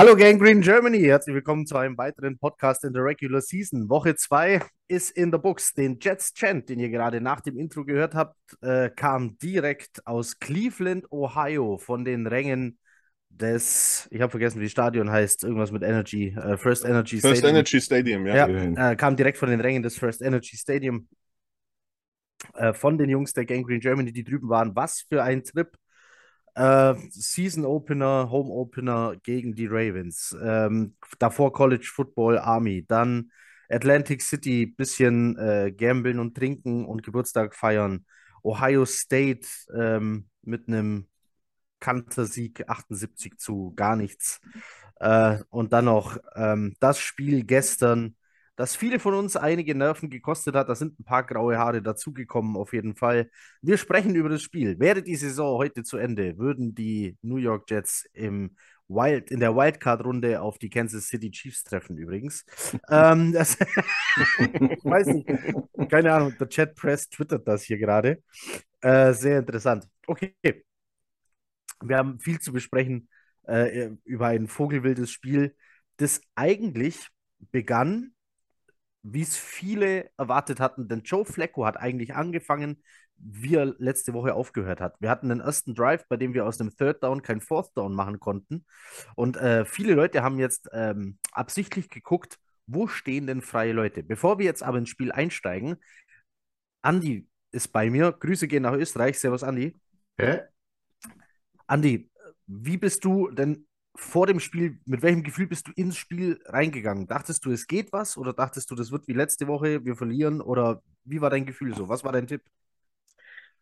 Hallo Gang Green Germany, herzlich willkommen zu einem weiteren Podcast in der Regular Season. Woche 2 ist in the books. Den Jets Chant, den ihr gerade nach dem Intro gehört habt, äh, kam direkt aus Cleveland, Ohio, von den Rängen des, ich habe vergessen, wie das Stadion heißt, irgendwas mit Energy, äh, First Energy First Stadium. Energy Stadium, ja. Ja, äh, kam direkt von den Rängen des First Energy Stadium. Äh, von den Jungs der Gang Green Germany, die drüben waren. Was für ein Trip. Äh, Season Opener, Home Opener gegen die Ravens. Ähm, davor College Football Army. Dann Atlantic City, bisschen äh, gambeln und trinken und Geburtstag feiern. Ohio State ähm, mit einem Kantersieg 78 zu gar nichts. Äh, und dann noch ähm, das Spiel gestern, das viele von uns einige Nerven gekostet hat. Da sind ein paar graue Haare dazugekommen, auf jeden Fall. Wir sprechen über das Spiel. Wäre die Saison heute zu Ende, würden die New York Jets im Wild, in der Wildcard-Runde auf die Kansas City Chiefs treffen, übrigens. ähm, das, ich weiß nicht, keine Ahnung, der Chat Press twittert das hier gerade. Äh, sehr interessant. Okay. Wir haben viel zu besprechen äh, über ein vogelwildes Spiel, das eigentlich begann wie es viele erwartet hatten, denn Joe Flacco hat eigentlich angefangen, wie er letzte Woche aufgehört hat. Wir hatten den ersten Drive, bei dem wir aus dem Third Down kein Fourth Down machen konnten. Und äh, viele Leute haben jetzt ähm, absichtlich geguckt, wo stehen denn freie Leute? Bevor wir jetzt aber ins Spiel einsteigen, Andi ist bei mir. Grüße gehen nach Österreich. Servus, Andi. Hä? Andi, wie bist du denn vor dem Spiel, mit welchem Gefühl bist du ins Spiel reingegangen? Dachtest du, es geht was? Oder dachtest du, das wird wie letzte Woche, wir verlieren? Oder wie war dein Gefühl so? Was war dein Tipp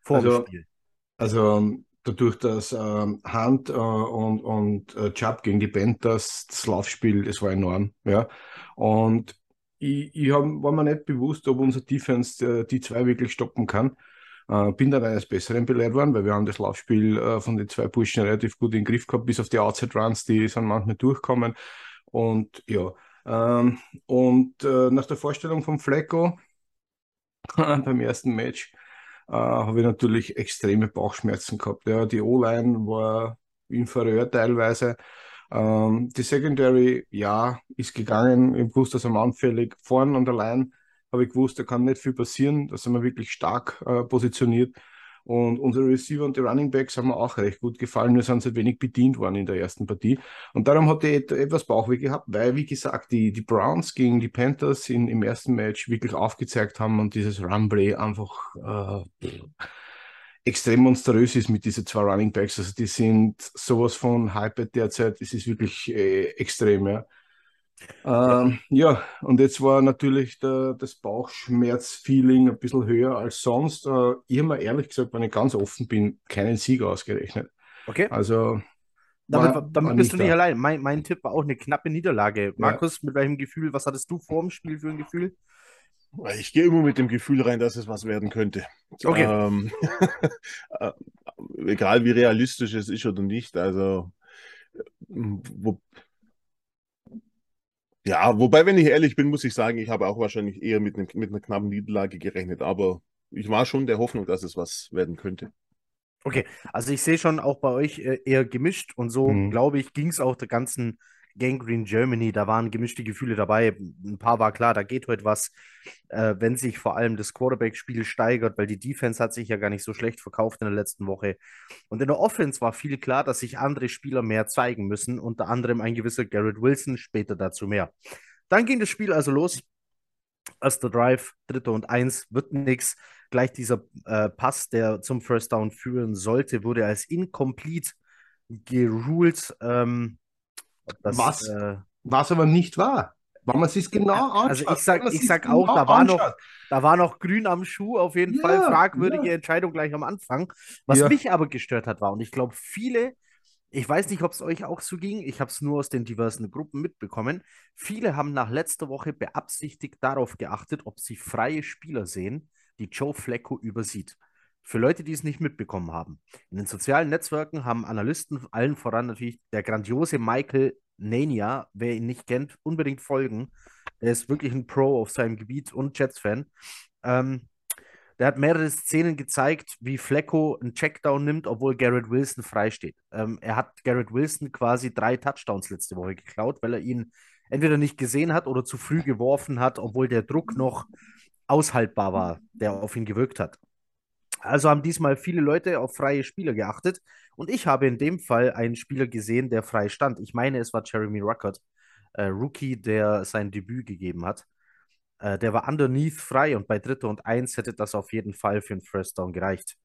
vor Also, dem Spiel? also dadurch, dass ähm, Hunt äh, und, und äh, Chubb gegen die Panthers, das Laufspiel, das war enorm. Ja. Und ich, ich hab, war mir nicht bewusst, ob unser Defense äh, die zwei wirklich stoppen kann. Äh, bin dann eines Besseren belehrt worden, weil wir haben das Laufspiel äh, von den zwei Burschen relativ gut in den Griff gehabt, bis auf die Outside Runs, die sind manchmal durchkommen. Und ja, ähm, und äh, nach der Vorstellung von Flecko beim ersten Match äh, habe ich natürlich extreme Bauchschmerzen gehabt. Ja, die O-Line war inferior teilweise. Ähm, die Secondary, ja, ist gegangen. Ich wusste, dass er anfällig vorn der Line habe ich gewusst, da kann nicht viel passieren. Da sind wir wirklich stark äh, positioniert. Und unsere Receiver und die Running Backs haben mir auch recht gut gefallen. Wir sind halt wenig bedient worden in der ersten Partie. Und darum hatte ich etwas Bauchweh gehabt, weil, wie gesagt, die, die Browns gegen die Panthers in, im ersten Match wirklich aufgezeigt haben und dieses Runplay einfach äh, extrem monströs ist mit diesen zwei Running Backs. Also die sind sowas von hyped derzeit. Es ist wirklich äh, extrem, ja. Ähm, ja, und jetzt war natürlich der, das Bauchschmerz-Feeling ein bisschen höher als sonst. Äh, ich habe mir ehrlich gesagt, wenn ich ganz offen bin, keinen Sieg ausgerechnet. Okay. Also, Damit, war- damit war bist du nicht nicht da. allein. Mein, mein Tipp war auch eine knappe Niederlage. Markus, mit welchem Gefühl, was hattest du vor dem Spiel für ein Gefühl? Ich gehe immer mit dem Gefühl rein, dass es was werden könnte. Okay. Ähm, äh, egal wie realistisch es ist oder nicht. Also, äh, wo, ja, wobei, wenn ich ehrlich bin, muss ich sagen, ich habe auch wahrscheinlich eher mit, einem, mit einer knappen Niederlage gerechnet. Aber ich war schon der Hoffnung, dass es was werden könnte. Okay, also ich sehe schon auch bei euch äh, eher gemischt und so, Mhm. glaube ich, ging es auch der ganzen Gang Green Germany. Da waren gemischte Gefühle dabei. Ein paar war klar, da geht heute was, äh, wenn sich vor allem das Quarterback-Spiel steigert, weil die Defense hat sich ja gar nicht so schlecht verkauft in der letzten Woche. Und in der Offense war viel klar, dass sich andere Spieler mehr zeigen müssen, unter anderem ein gewisser Garrett Wilson, später dazu mehr. Dann ging das Spiel also los. Erster Drive, dritter und eins, wird nix. Gleich dieser äh, Pass, der zum First Down führen sollte, wurde als incomplete geruled. Ähm, das, Was? Äh, Was aber nicht war. Wenn man sich genau anschaut. also ich sag, wenn man ich sich's sag auch, genau da war noch, da war noch grün am Schuh, auf jeden Ja, Fall. Fragwürdige ja. Entscheidung gleich am Anfang. Was Ja. mich aber gestört hat, war, und ich glaube, viele, ich weiß nicht, ob es euch auch so ging, ich habe es nur aus den diversen Gruppen mitbekommen. Viele haben nach letzter Woche beabsichtigt darauf geachtet, ob sie freie Spieler sehen, die Joe Flacco übersieht. Für Leute, die es nicht mitbekommen haben. In den sozialen Netzwerken haben Analysten, allen voran natürlich der grandiose Michael Nania, wer ihn nicht kennt, unbedingt folgen. Er ist wirklich ein Pro auf seinem Gebiet und Jets-Fan. Ähm, Der hat mehrere Szenen gezeigt, wie Flecko einen Checkdown nimmt, obwohl Garrett Wilson freisteht. Ähm, er hat Garrett Wilson quasi drei Touchdowns letzte Woche geklaut, weil er ihn entweder nicht gesehen hat oder zu früh geworfen hat, obwohl der Druck noch aushaltbar war, der auf ihn gewirkt hat. Also haben diesmal viele Leute auf freie Spieler geachtet und ich habe in dem Fall einen Spieler gesehen, der frei stand. Ich meine, es war Jeremy Ruckert, äh, Rookie, der sein Debüt gegeben hat. Äh, der war underneath frei und bei Dritter und Eins hätte das auf jeden Fall für einen First Down gereicht.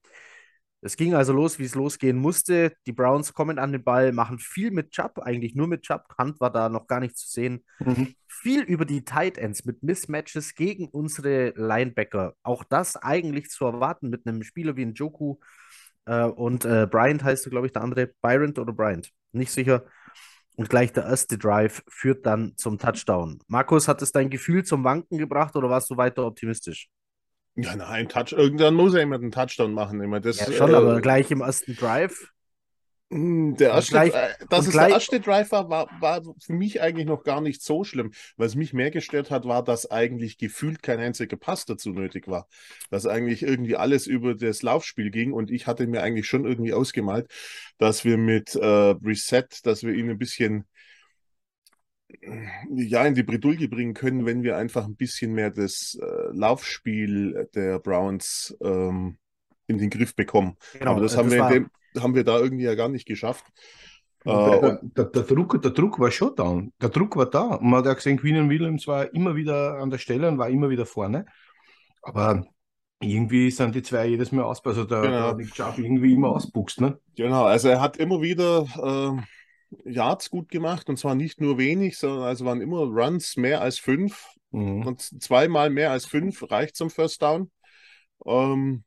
Es ging also los, wie es losgehen musste. Die Browns kommen an den Ball, machen viel mit Chubb, eigentlich nur mit Chubb. Hunt war da noch gar nicht zu sehen. Mhm. Viel über die Tight Ends mit Mismatches gegen unsere Linebacker. Auch das eigentlich zu erwarten mit einem Spieler wie Njoku äh, und äh, Bryant heißt, glaube ich, der andere. Byron oder Bryant? Nicht sicher. Und gleich der erste Drive führt dann zum Touchdown. Markus, hat es dein Gefühl zum Wanken gebracht oder warst du weiter optimistisch? Ja, nein, Touch, irgendwann muss er immer einen Touchdown machen. Immer. Das, ja, schon, äh, aber gleich im ersten Drive. Hm, der erste, gleich, äh, dass es gleich, der erste Drive war, war, war für mich eigentlich noch gar nicht so schlimm. Was mich mehr gestört hat, war, dass eigentlich gefühlt kein einziger Pass dazu nötig war. Dass eigentlich irgendwie alles über das Laufspiel ging und ich hatte mir eigentlich schon irgendwie ausgemalt, dass wir mit äh, Reset, dass wir ihn ein bisschen ja, in die Bredouille bringen können, wenn wir einfach ein bisschen mehr das äh, Laufspiel der Browns ähm, in den Griff bekommen. Genau, Aber das, das haben, wir dem, haben wir da irgendwie ja gar nicht geschafft. Der, der, der, der, Druck, der Druck war schon da. Der Druck war da. Und man hat ja gesehen, Queen Williams war immer wieder an der Stelle und war immer wieder vorne. Aber irgendwie sind die zwei jedes Mal aus, also der, genau. der Nick Chubb irgendwie immer ausbuchst. Ne? Genau, also er hat immer wieder äh, Yards gut gemacht und zwar nicht nur wenig, sondern also waren immer Runs mehr als fünf mhm. und zweimal mehr als fünf reicht zum First Down. Ähm,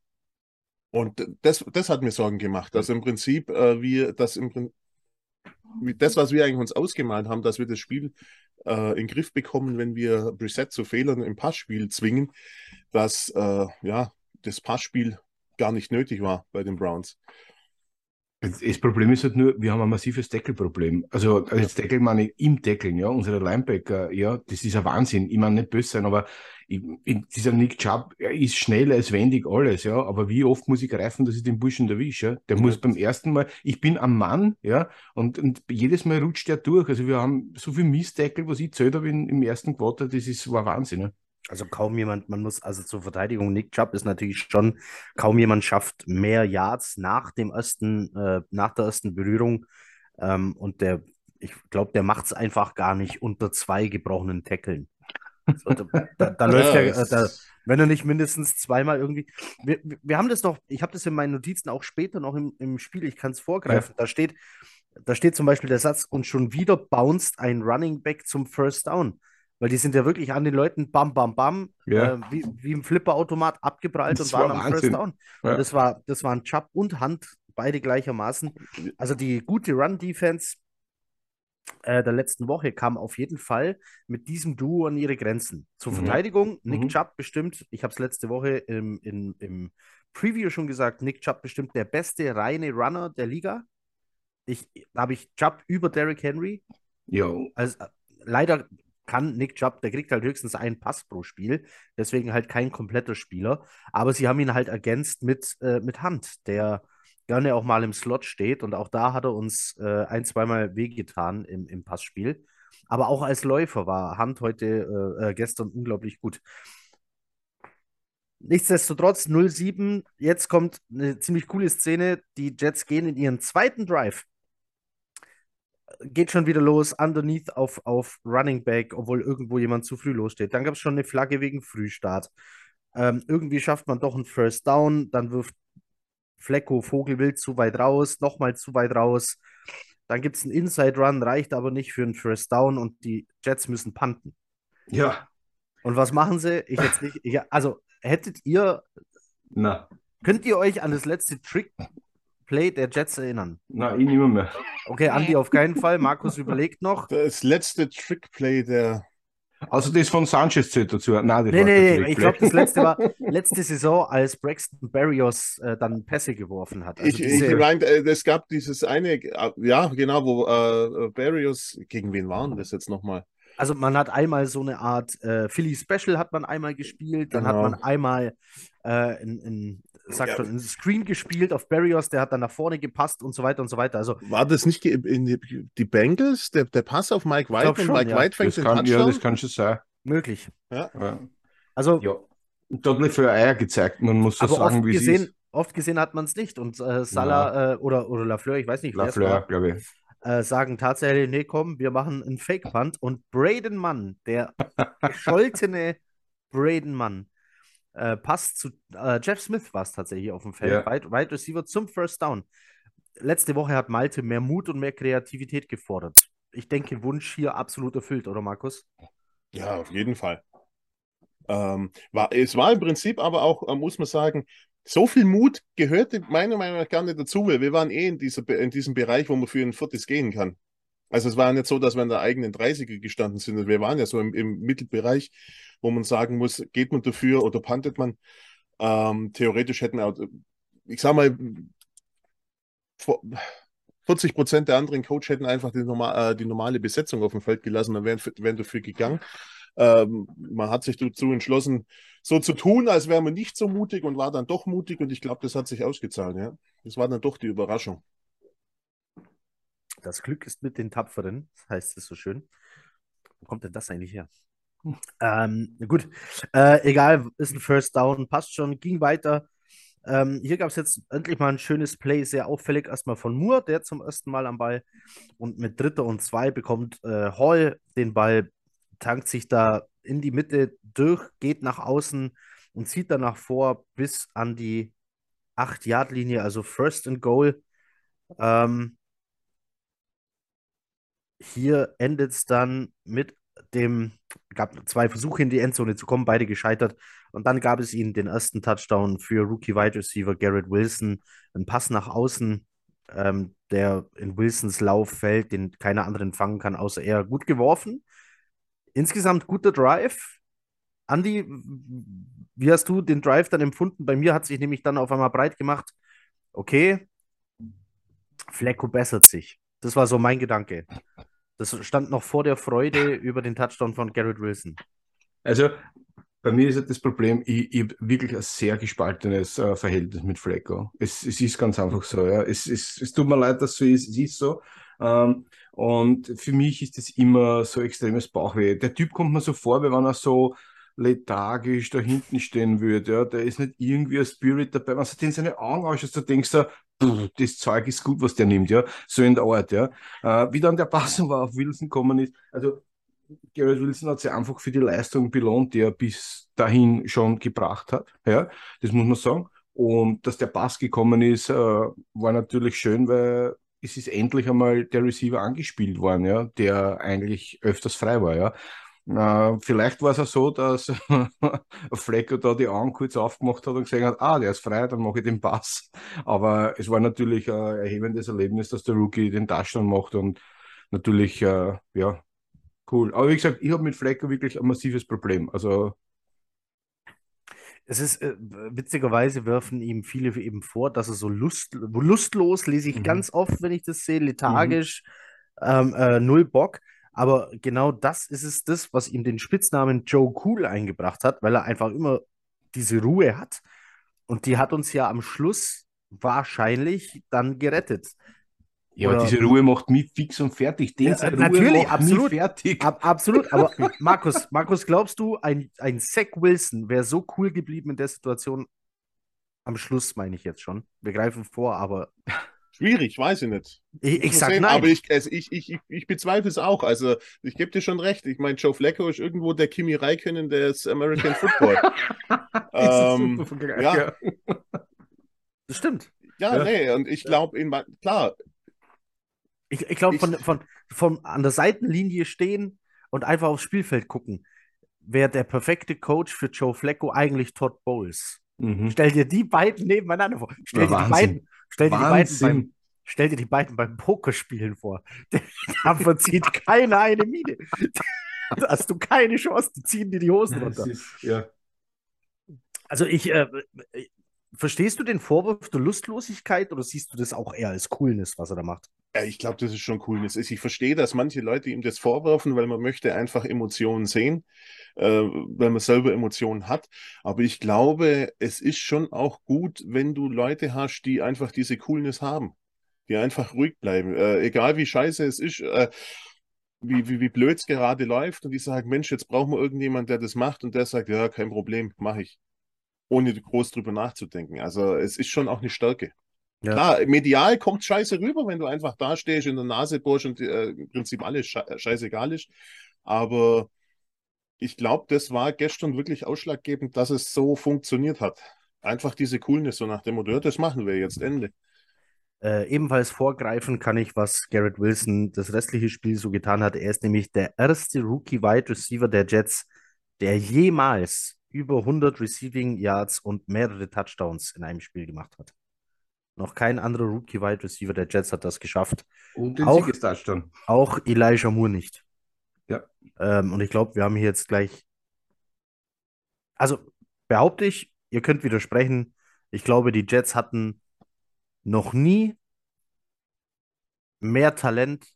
und das, das hat mir Sorgen gemacht, dass im Prinzip äh, wir das im Prinzip das, was wir eigentlich uns ausgemalt haben, dass wir das Spiel äh, in den Griff bekommen, wenn wir Reset zu Fehlern im Passspiel zwingen, dass äh, ja, das Passspiel gar nicht nötig war bei den Browns. Das Problem ist halt nur, wir haben ein massives Deckelproblem. Also, also das Deckel meine ich im Deckeln, ja, unsere Linebacker, ja, das ist ein Wahnsinn. Ich meine nicht böse sein, aber ich, ich, dieser Nick Chubb, er ist schnell, er ist wendig, alles, ja, aber wie oft muss ich greifen, dass ich den Burschen erwische, ja? Der ja. muss beim ersten Mal, ich bin am Mann, ja, und, und jedes Mal rutscht der durch. Also wir haben so viel Mistdeckel, was ich zählt habe im ersten Quarter, das ist, war Wahnsinn, ja. Also kaum jemand, man muss, also zur Verteidigung, Nick Chubb ist natürlich schon, kaum jemand schafft mehr Yards nach dem ersten, äh, nach der ersten Berührung. Ähm, und der, ich glaube, der macht es einfach gar nicht unter zwei gebrochenen Tackeln. So, da, da, da läuft ja, äh, da, wenn er nicht mindestens zweimal irgendwie. Wir, wir haben das doch, ich habe das in meinen Notizen auch später noch im, im Spiel, ich kann es vorgreifen. Ja. Da steht, da steht zum Beispiel der Satz, und schon wieder bounced ein Running Back zum First Down. Weil die sind ja wirklich an den Leuten bam, bam, bam, ja. äh, wie, wie im Flipperautomat abgeprallt das und waren am First Down. Ja. Und das war, das waren Chubb und Hand, beide gleichermaßen. Also die gute Run-Defense äh, der letzten Woche kam auf jeden Fall mit diesem Duo an ihre Grenzen. Zur mhm. Verteidigung, Nick mhm. Chubb bestimmt, ich habe es letzte Woche im, im, im Preview schon gesagt, Nick Chubb bestimmt der beste reine Runner der Liga. Ich, da habe ich Chubb über Derrick Henry. Jo. Also, äh, leider kann Nick Chubb, der kriegt halt höchstens einen Pass pro Spiel, deswegen halt kein kompletter Spieler. Aber sie haben ihn halt ergänzt mit, äh, mit Hand, der gerne auch mal im Slot steht und auch da hat er uns äh, ein, zweimal wehgetan im, im Passspiel. Aber auch als Läufer war Hand heute, äh, äh gestern unglaublich gut. Nichtsdestotrotz 0-7. Jetzt kommt eine ziemlich coole Szene. Die Jets gehen in ihren zweiten Drive geht schon wieder los, underneath auf, auf Running Back, obwohl irgendwo jemand zu früh lossteht. Dann gab es schon eine Flagge wegen Frühstart. Ähm, irgendwie schafft man doch einen First Down, dann wirft Flecko Vogelwild zu weit raus, nochmal zu weit raus. Dann gibt es einen Inside Run, reicht aber nicht für einen First Down und die Jets müssen panten. Ja. Und was machen sie? Ich jetzt nicht. Ich, also hättet ihr. Na. Könnt ihr euch an das letzte Trick Play der Jets erinnern? Nein, ich nicht mehr. Okay, Andi auf keinen Fall. Markus überlegt noch. Das letzte Trickplay der. Also das von Sanchez zählt dazu. Nein, nee, nee, nee. ich glaube, das letzte war letzte Saison, als Braxton Barrios äh, dann Pässe geworfen hat. Also ich, diese... ich meine, äh, es gab dieses eine, äh, ja, genau, wo äh, Barrios, gegen wen waren das jetzt nochmal? Also man hat einmal so eine Art äh, Philly Special hat man einmal gespielt, dann genau. hat man einmal äh, in, in, sagt ja. schon, in Screen gespielt auf Barrios, der hat dann nach vorne gepasst und so weiter und so weiter. Also war das nicht in die, die Bengals, der, der Pass auf Mike White und Mike ja. White fängt das den kann? Ja, das kann schon sein. Möglich. Ja. ja. Also ja. Dort für Eier gezeigt, man muss so sagen, wie gesehen, es ist. Oft gesehen hat man es nicht und äh, Salah äh, oder, oder Lafleur, ich weiß nicht, Lafleur, glaube ich äh, sagen tatsächlich, nee, komm, wir machen einen Fake-Punt. Und Braden Mann, der gescholtene Braden Mann, äh, passt zu äh, Jeff Smith war es tatsächlich auf dem Feld, ja. Wide, Wide Receiver zum First Down. Letzte Woche hat Malte mehr Mut und mehr Kreativität gefordert. Ich denke, Wunsch hier absolut erfüllt, oder Markus? Ja, auf jeden Fall. Ähm, war, es war im Prinzip aber auch, äh, muss man sagen, so viel Mut gehörte meiner Meinung nach gar nicht dazu, weil wir waren eh in, dieser, in diesem Bereich, wo man für ein Viertes gehen kann. Also es war nicht so, dass wir in der eigenen 30er gestanden sind. Wir waren ja so im, im Mittelbereich, wo man sagen muss, geht man dafür oder pantet man. Ähm, theoretisch hätten auch, ich sag mal, 40 Prozent der anderen Coach hätten einfach die, normal, äh, die normale Besetzung auf dem Feld gelassen, dann wären, wären dafür gegangen. Ähm, man hat sich dazu entschlossen, so zu tun, als wäre man nicht so mutig und war dann doch mutig und ich glaube, das hat sich ausgezahlt. Ja? Das war dann doch die Überraschung. Das Glück ist mit den Tapferen, heißt es so schön. Wo kommt denn das eigentlich her? Ähm, gut, äh, egal, ist ein First Down, passt schon, ging weiter. Ähm, hier gab es jetzt endlich mal ein schönes Play, sehr auffällig erstmal von Moore, der zum ersten Mal am Ball und mit Dritter und Zwei bekommt äh, Hall den Ball tankt sich da in die Mitte durch, geht nach außen und zieht danach vor bis an die 8-Yard-Linie, also First and Goal. Ähm, hier endet es dann mit dem, gab zwei Versuche in die Endzone zu kommen, beide gescheitert. Und dann gab es ihnen den ersten Touchdown für Rookie Wide Receiver Garrett Wilson. Ein Pass nach außen, ähm, der in Wilsons Lauf fällt, den keiner anderen fangen kann, außer er. Gut geworfen. Insgesamt guter Drive. Andy, wie hast du den Drive dann empfunden? Bei mir hat sich nämlich dann auf einmal breit gemacht. Okay, Flecko bessert sich. Das war so mein Gedanke. Das stand noch vor der Freude über den Touchdown von Garrett Wilson. Also, bei mir ist das Problem, ich, ich habe wirklich ein sehr gespaltenes äh, Verhältnis mit Flecko. Es, es, ist ganz einfach so. Ja. Es, es, es tut mir leid, dass es so ist. Es ist so. Ähm, und für mich ist das immer so extremes Bauchweh. Der Typ kommt mir so vor, wie wenn er so lethargisch da hinten stehen würde. Ja. Der ist nicht irgendwie ein Spirit dabei. Wenn du den seine Augen ausschaust, da denkst du, das Zeug ist gut, was der nimmt, ja. So in der Art, ja. Äh, wie dann der Pass aber auf Wilson gekommen ist. Also, Garrett Wilson hat sich einfach für die Leistung belohnt, die er bis dahin schon gebracht hat. Ja, das muss man sagen. Und dass der Pass gekommen ist, äh, war natürlich schön, weil es ist endlich einmal der Receiver angespielt worden, ja, der eigentlich öfters frei war, ja. Äh, vielleicht war es auch so, dass Flecker da die Augen kurz aufgemacht hat und gesagt hat, ah, der ist frei, dann mache ich den Pass. Aber es war natürlich ein erhebendes Erlebnis, dass der Rookie den Touchdown macht und natürlich, äh, ja, cool. Aber wie gesagt, ich habe mit Flecker wirklich ein massives Problem. Also es ist äh, witzigerweise werfen ihm viele eben vor, dass er so lust, lustlos lese ich mhm. ganz oft, wenn ich das sehe, lethargisch, mhm. ähm, äh, null Bock. Aber genau das ist es, das, was ihm den Spitznamen Joe Cool eingebracht hat, weil er einfach immer diese Ruhe hat. Und die hat uns ja am Schluss wahrscheinlich dann gerettet. Ja, aber diese Ruhe macht mich fix und fertig. Den ja, natürlich, absolut. fertig. Ab, absolut. Aber Markus, Markus, glaubst du, ein, ein Zach Wilson wäre so cool geblieben in der Situation? Am Schluss meine ich jetzt schon. Wir greifen vor, aber. Schwierig, weiß ich nicht. Ich, ich sag sehen, nein. Aber ich, also ich, ich, ich, ich bezweifle es auch. Also, ich gebe dir schon recht. Ich meine, Joe Flacco ist irgendwo der Kimi Räikkönen des American Football. ähm, ja. Das stimmt. Ja, ja, nee, und ich glaube, klar, ich, ich glaube, von, von, von an der Seitenlinie stehen und einfach aufs Spielfeld gucken, wäre der perfekte Coach für Joe Flacco eigentlich Todd Bowles. Mhm. Stell dir die beiden nebeneinander vor. Stell dir die beiden, stell dir die beiden beim, stell dir die beiden beim Pokerspielen vor. Da verzieht keiner eine Miene. Da hast du keine Chance, die ziehen dir die Hosen runter. Ist, ja. Also ich, äh, verstehst du den Vorwurf der Lustlosigkeit oder siehst du das auch eher als Coolness, was er da macht? Ja, ich glaube, das ist schon Coolness. Ich verstehe, dass manche Leute ihm das vorwerfen, weil man möchte einfach Emotionen sehen, äh, weil man selber Emotionen hat. Aber ich glaube, es ist schon auch gut, wenn du Leute hast, die einfach diese Coolness haben, die einfach ruhig bleiben, äh, egal wie scheiße es ist. Äh, wie, wie, wie blöd es gerade läuft und die sagen, Mensch, jetzt brauchen wir irgendjemand, der das macht und der sagt, ja, kein Problem, mache ich. Ohne groß drüber nachzudenken. Also es ist schon auch eine Stärke. Ja. Klar, medial kommt scheiße rüber, wenn du einfach da stehst in der Nase bohrst und äh, im Prinzip alles scheißegal ist. Aber ich glaube, das war gestern wirklich ausschlaggebend, dass es so funktioniert hat. Einfach diese Coolness, so nach dem Motto, das machen wir jetzt, Ende. Äh, ebenfalls vorgreifen kann ich, was Garrett Wilson das restliche Spiel so getan hat. Er ist nämlich der erste Rookie-Wide Receiver der Jets, der jemals über 100 Receiving Yards und mehrere Touchdowns in einem Spiel gemacht hat. Noch kein anderer Rookie-Wide Receiver der Jets hat das geschafft. Und den auch, Touchdown. Auch Elijah Moore nicht. Ja. Ähm, und ich glaube, wir haben hier jetzt gleich. Also behaupte ich, ihr könnt widersprechen. Ich glaube, die Jets hatten noch nie mehr Talent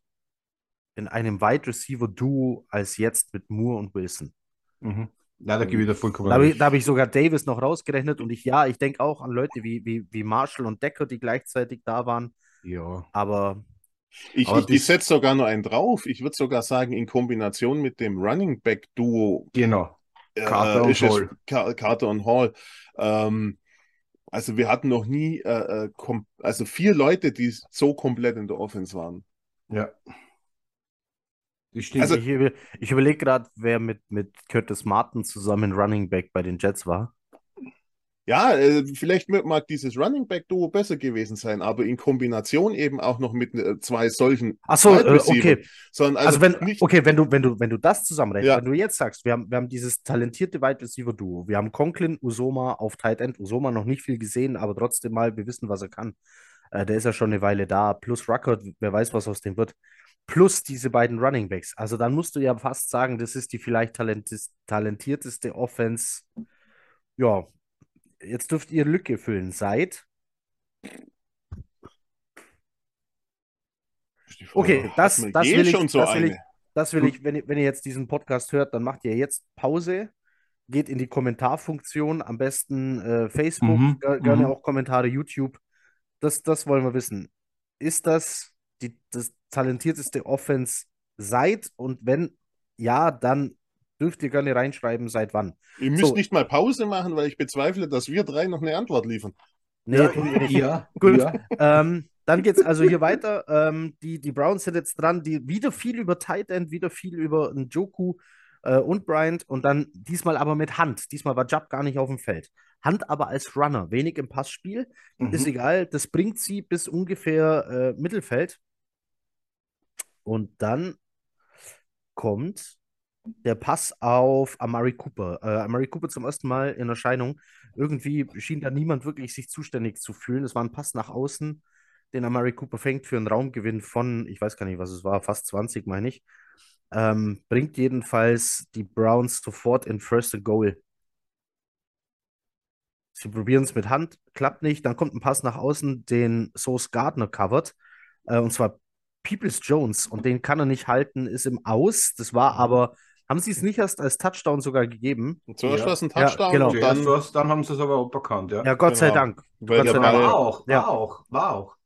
in einem Wide Receiver Duo als jetzt mit Moore und Wilson. Mhm. Ja, da gebe ich dir vollkommen Da habe ich, hab ich, sogar Davis noch rausgerechnet und ich, ja, ich denke auch an Leute wie, wie, wie Marshall und Decker, die gleichzeitig da waren. Ja. Aber. Ich, ich, ich setze sogar noch einen drauf. Ich würde sogar sagen, in Kombination mit dem Running Back Duo. Genau. Carter, äh, und Hall. Carter und Hall. Ähm, also wir hatten noch nie, äh, äh also vier Leute, die so komplett in der Offense waren. Ja. Ich, also, ich, ich überlege gerade, wer mit, mit Curtis Martin zusammen Running Back bei den Jets war. Ja, äh, vielleicht mag dieses Running Back Duo besser gewesen sein, aber in Kombination eben auch noch mit äh, zwei solchen. Ach so, äh, okay. Sondern also, also wenn, nicht... okay, wenn du, wenn du, wenn du das zusammenrechnest, ja. wenn du jetzt sagst, wir haben, wir haben dieses talentierte Wide Receiver Duo, wir haben Conklin, Usoma auf Tight End, Usoma noch nicht viel gesehen, aber trotzdem mal, wir wissen, was er kann. Der ist ja schon eine Weile da, plus Ruckert, wer weiß, was aus dem wird. Plus diese beiden Running Backs. Also dann musst du ja fast sagen, das ist die vielleicht talentierteste Offense ja, jetzt dürft ihr Lücke füllen. Seit. Okay, das, das will ich, so das will ich, das will ich, wenn, ihr, wenn ihr jetzt diesen Podcast hört, dann macht ihr jetzt Pause, geht in die Kommentarfunktion, am besten äh, Facebook, mhm, gerne mhm. auch Kommentare YouTube. Das, das wollen wir wissen. Ist das die, das talentierteste Offense seit und wenn ja, dann Dürft ihr gerne reinschreiben, seit wann. Ihr müsst so. nicht mal Pause machen, weil ich bezweifle, dass wir drei noch eine Antwort liefern. Nee, ja, ja. Gut. Ja. Ähm, dann geht es also hier weiter. Ähm, die, die Browns sind jetzt dran, die wieder viel über Tight End, wieder viel über Njoku äh, und Bryant und dann diesmal aber mit Hand. Diesmal war Jubb gar nicht auf dem Feld. Hand aber als Runner, wenig im Passspiel. Mhm. Ist egal, das bringt sie bis ungefähr äh, Mittelfeld. Und dann kommt der Pass auf Amari Cooper. Äh, Amari Cooper zum ersten Mal in Erscheinung. Irgendwie schien da niemand wirklich sich zuständig zu fühlen. Es war ein Pass nach außen, den Amari Cooper fängt für einen Raumgewinn von, ich weiß gar nicht, was es war, fast 20, meine ich. Ähm, bringt jedenfalls die Browns sofort in First and Goal. Sie probieren es mit Hand, klappt nicht. Dann kommt ein Pass nach außen, den Sauce Gardner covert. Äh, und zwar Peoples Jones. Und den kann er nicht halten, ist im Aus. Das war aber haben sie es nicht erst als Touchdown sogar gegeben? Zuerst ja. war es ein Touchdown ja, genau. und dann, Zuerst, dann haben sie es aber auch bekannt, ja. Ja, Gott genau. sei Dank. Weil Gott sei Dank. War auch, war auch, war auch.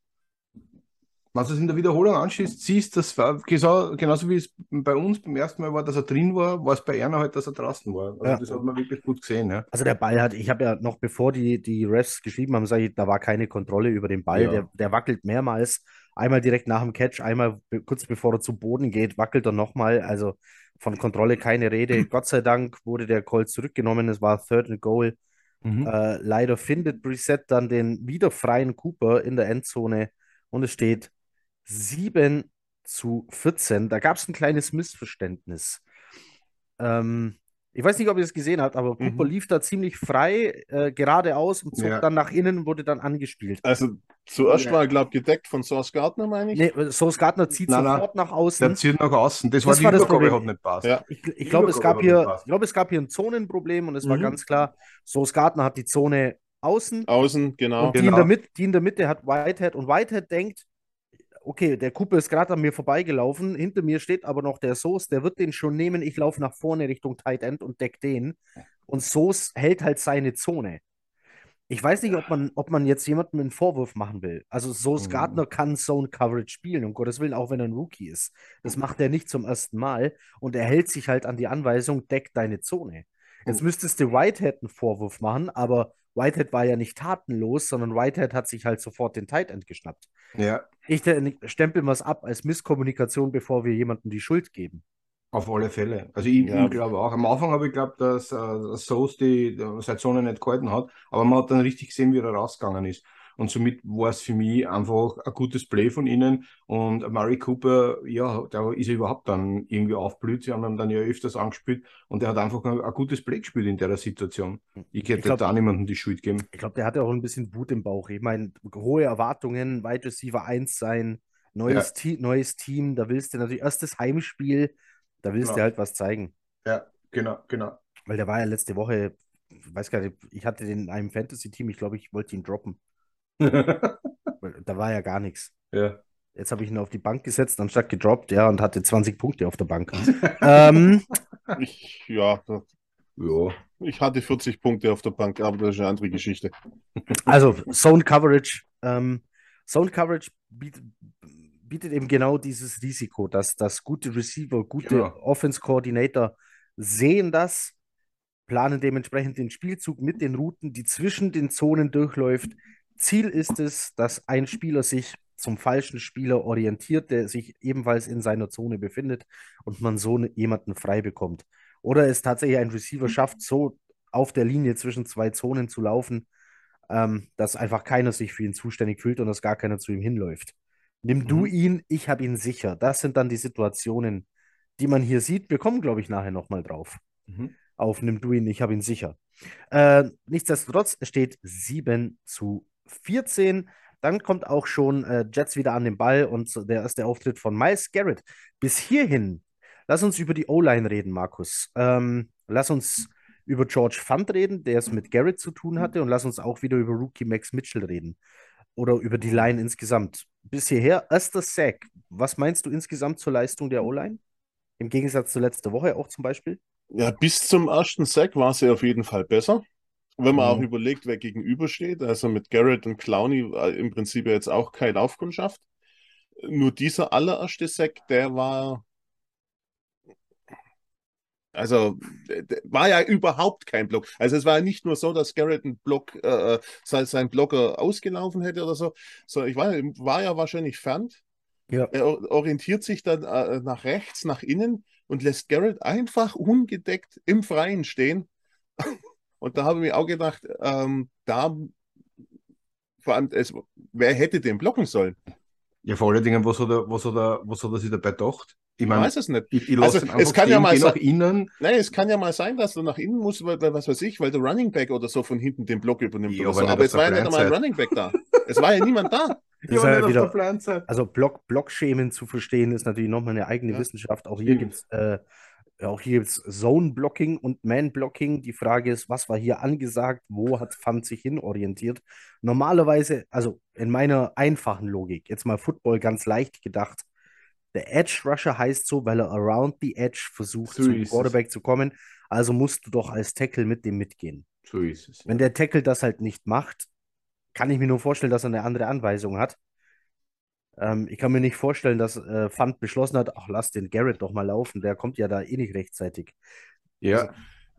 Wenn du es in der Wiederholung anschließt, siehst, das war genauso wie es bei uns beim ersten Mal war, dass er drin war, war es bei Erna halt, dass er draußen war. Also ja. das hat man wirklich gut gesehen. Ja. Also der Ball hat, ich habe ja noch bevor die, die Refs geschrieben haben, sage ich, da war keine Kontrolle über den Ball. Ja. Der, der wackelt mehrmals. Einmal direkt nach dem Catch, einmal kurz bevor er zu Boden geht, wackelt er nochmal. Also von Kontrolle keine Rede. Gott sei Dank wurde der Call zurückgenommen. Es war Third and Goal. Mhm. Äh, leider findet Brissett dann den wieder freien Cooper in der Endzone und es steht 7 zu 14. Da gab es ein kleines Missverständnis. Ähm, ich weiß nicht, ob ihr es gesehen habt, aber Cooper mhm. lief da ziemlich frei äh, geradeaus und zog ja. dann nach innen und wurde dann angespielt. Also zuerst ja. war, glaube ich, gedeckt von Source Gardner, meine ich. Nee, Source Gardner zieht nein, sofort nein. nach außen. Der zieht nach außen. Das, das war die Übergabe hat nicht passt. Ja. Ich, ich glaube, es, gab hier, glaub, es gab hier ein Zonenproblem und es mhm. war ganz klar, Source Gardner hat die Zone außen. Außen, genau. Und die, Genau. in der Mitte, die in der Mitte hat Whitehead und Whitehead denkt, okay, der Cooper ist gerade an mir vorbeigelaufen, hinter mir steht aber noch der Soos, der wird den schon nehmen, ich laufe nach vorne Richtung Tight End und deck den. Und Soos hält halt seine Zone. Ich weiß nicht, ob man, ob man jetzt jemandem einen Vorwurf machen will. Also Soos Mhm. Gardner kann Zone Coverage spielen, um Gottes Willen, auch wenn er ein Rookie ist. Das macht er nicht zum ersten Mal und er hält sich halt an die Anweisung, deck deine Zone. Jetzt müsstest du Whitehead einen Vorwurf machen, aber Whitehead war ja nicht tatenlos, sondern Whitehead hat sich halt sofort den Tight End geschnappt. Ja, Ich de- stempel mal es ab als Misskommunikation, bevor wir jemandem die Schuld geben. auf alle Fälle. Also ich, Ja. ich glaube auch. Am Anfang habe ich geglaubt, dass äh, Soos die äh, Zone nicht gehalten hat, aber man hat dann richtig gesehen, wie er rausgegangen ist. Und somit war es für mich einfach ein gutes Play von ihnen. Und Murray Cooper, ja, da ist er überhaupt dann irgendwie aufblüht. Sie haben ihn dann ja öfters angespielt und er hat einfach ein, ein gutes Play gespielt in der Situation. Ich hätte Ich glaub- da niemandem die Schuld geben. Ich glaube, der hatte auch ein bisschen Wut im Bauch. Ich meine, hohe Erwartungen, Wide Receiver 1 sein, neues, Te neues Team, da willst du natürlich erstes Heimspiel, da willst Genau. du halt was zeigen. Ja, genau, genau. Weil der war ja letzte Woche, ich weiß gar nicht, ich hatte den in einem Fantasy-Team, ich glaube, ich wollte ihn droppen. Da war ja gar nichts. ja. Jetzt habe ich ihn auf die Bank gesetzt, anstatt gedroppt, ja, und hatte 20 Punkte auf der Bank. ähm, Ich, ja, Ja. ich hatte 40 Punkte auf der Bank, aber das ist eine andere Geschichte. Also Zone Coverage. Ähm, Zone Coverage bietet, bietet eben genau dieses Risiko, dass, dass gute Receiver, gute Genau. Offense Coordinator sehen das, planen dementsprechend den Spielzug mit den Routen, die zwischen den Zonen durchläuft. Ziel ist es, dass ein Spieler sich zum falschen Spieler orientiert, der sich ebenfalls in seiner Zone befindet und man so ne- jemanden frei bekommt. Oder es tatsächlich ein Receiver schafft, so auf der Linie zwischen zwei Zonen zu laufen, ähm, dass einfach keiner sich für ihn zuständig fühlt und dass gar keiner zu ihm hinläuft. Nimm du Mhm. ihn, ich habe ihn sicher. Das sind dann die Situationen, die man hier sieht. Wir kommen, glaube ich, nachher nochmal drauf. Mhm. Auf nimm du ihn, ich habe ihn sicher. Äh, nichtsdestotrotz es steht 7 zu 14. Dann kommt auch schon äh, Jets wieder an den Ball und der erste Auftritt von Miles Garrett. Bis hierhin, lass uns über die O-Line reden, Markus. Ähm, lass uns über George Fund reden, der es mit Garrett zu tun hatte, und lass uns auch wieder über Rookie Max Mitchell reden. Oder über die Line insgesamt. Bis hierher, erster Sack. Was meinst du insgesamt zur Leistung der O-Line? Im Gegensatz zur letzten Woche auch zum Beispiel? Ja, bis zum ersten Sack war sie auf jeden Fall besser. Wenn man auch Mhm. überlegt, wer gegenübersteht, also mit Garrett und Clowney war im Prinzip ja jetzt auch keine Laufkundschaft. Nur dieser allererste Sack, der war, also der, war ja überhaupt kein Block. Also es war ja nicht nur so, dass Garrett einen Block, äh, sein, sein Blocker ausgelaufen hätte oder so, sondern ich war, war ja wahrscheinlich fern. Ja. Er or- orientiert sich dann äh, nach rechts, nach innen und lässt Garrett einfach ungedeckt im Freien stehen. Und da habe ich mir auch gedacht, ähm, da vor allem, es, wer hätte den blocken sollen? Ja, vor allen Dingen, was hat er, was hat er, was hat er sich dabei gedacht? Ich Ich meine, weiß es nicht. ich, ich lasse Also, es kann ja mal sein- innen. Nein, es kann ja mal sein, dass du nach innen musst, weil, was weiß ich, weil der Running Back oder so von hinten den Block übernimmt Ja, aber so. Aber es war ja nicht einmal ein. Running Back da. Es war ja niemand da. Das ist ja wieder, also Block, Blockschemen zu verstehen, ist natürlich nochmal eine eigene Ja, Wissenschaft. Auch hier gibt es äh, ja, auch hier gibt's Zone-Blocking und Man-Blocking. Die Frage ist, was war hier angesagt? Wo hat Fund sich hinorientiert? Normalerweise, also in meiner einfachen Logik, jetzt mal Football ganz leicht gedacht, der Edge Rusher heißt so, weil er around the edge versucht, So zum ist es. Quarterback zu kommen. Also musst du doch als Tackle mit dem mitgehen. So ist es. Wenn der Tackle das halt nicht macht, kann ich mir nur vorstellen, dass er eine andere Anweisung hat. Ähm, ich kann mir nicht vorstellen, dass äh, Fund beschlossen hat, ach, lass den Garrett doch mal laufen, der kommt ja da eh nicht rechtzeitig. Ja,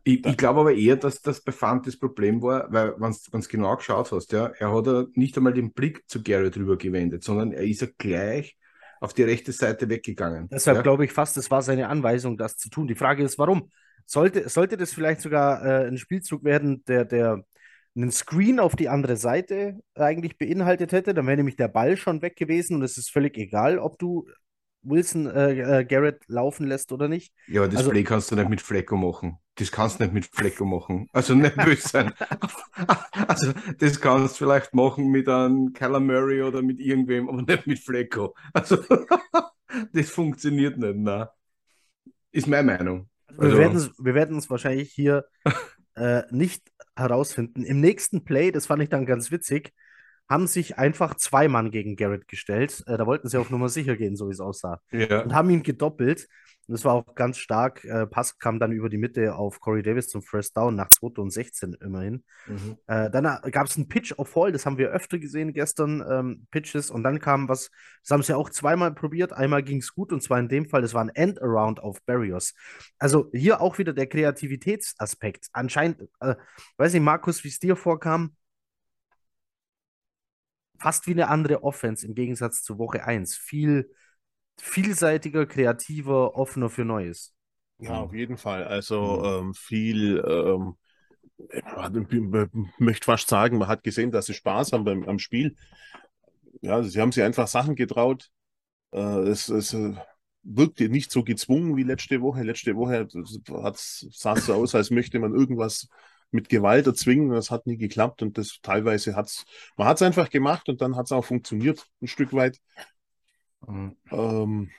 ich, ich glaube aber eher, dass das bei Fant das Problem war, weil, wenn du genau geschaut hast, ja, er hat ja nicht einmal den Blick zu Garrett rüber gewendet, sondern er ist ja gleich auf die rechte Seite weggegangen. Deshalb ja. glaube ich fast, es war seine Anweisung, das zu tun. Die Frage ist, warum? Sollte, sollte das vielleicht sogar äh, ein Spielzug werden, der, der einen Screen auf die andere Seite eigentlich beinhaltet hätte, dann wäre nämlich der Ball schon weg gewesen und es ist völlig egal, ob du Wilson äh, äh, Garrett laufen lässt oder nicht. Ja, aber das Also- Play kannst du nicht mit Flecko machen. Das kannst du nicht mit Flecko machen. Also nicht böse sein. Also das kannst du vielleicht machen mit einem Kyler Murray oder mit irgendwem, aber nicht mit Flecko. Also das funktioniert nicht, nein. Ist meine Meinung. Wir Also- werden es wir werden es wahrscheinlich hier äh, nicht herausfinden. Im nächsten Play, das fand ich dann ganz witzig, haben sich einfach zwei Mann gegen Garrett gestellt. Äh, da wollten sie auf Nummer sicher gehen, so wie es aussah. Ja. Und haben ihn gedoppelt. Und das war auch ganz stark. Äh, Pass kam dann über die Mitte auf Corey Davis zum First Down nach 2 und 16 immerhin. Mhm. Äh, dann äh, gab es einen Pitch auf Fall, das haben wir öfter gesehen gestern, ähm, Pitches. Und dann kam was, das haben sie auch zweimal probiert. Einmal ging es gut und zwar in dem Fall, das war ein End-Around auf Barrios. Also hier auch wieder der Kreativitätsaspekt. Anscheinend, äh, weiß nicht, Markus, wie es dir vorkam, fast wie eine andere Offense im Gegensatz zu Woche 1. Viel vielseitiger, kreativer, offener für Neues. Ja, auf jeden Fall. Also ähm, viel, ähm, ich möchte fast sagen, man hat gesehen, dass sie Spaß haben beim, am Spiel. Ja, sie haben sich einfach Sachen getraut. Äh, es, es äh, wirkte nicht so gezwungen wie letzte Woche. Letzte Woche sah es so aus, als möchte man irgendwas mit Gewalt erzwingen. Das hat nie geklappt und das teilweise hat es, man hat es einfach gemacht und dann hat es auch funktioniert, ein Stück weit. Mhm. Ähm,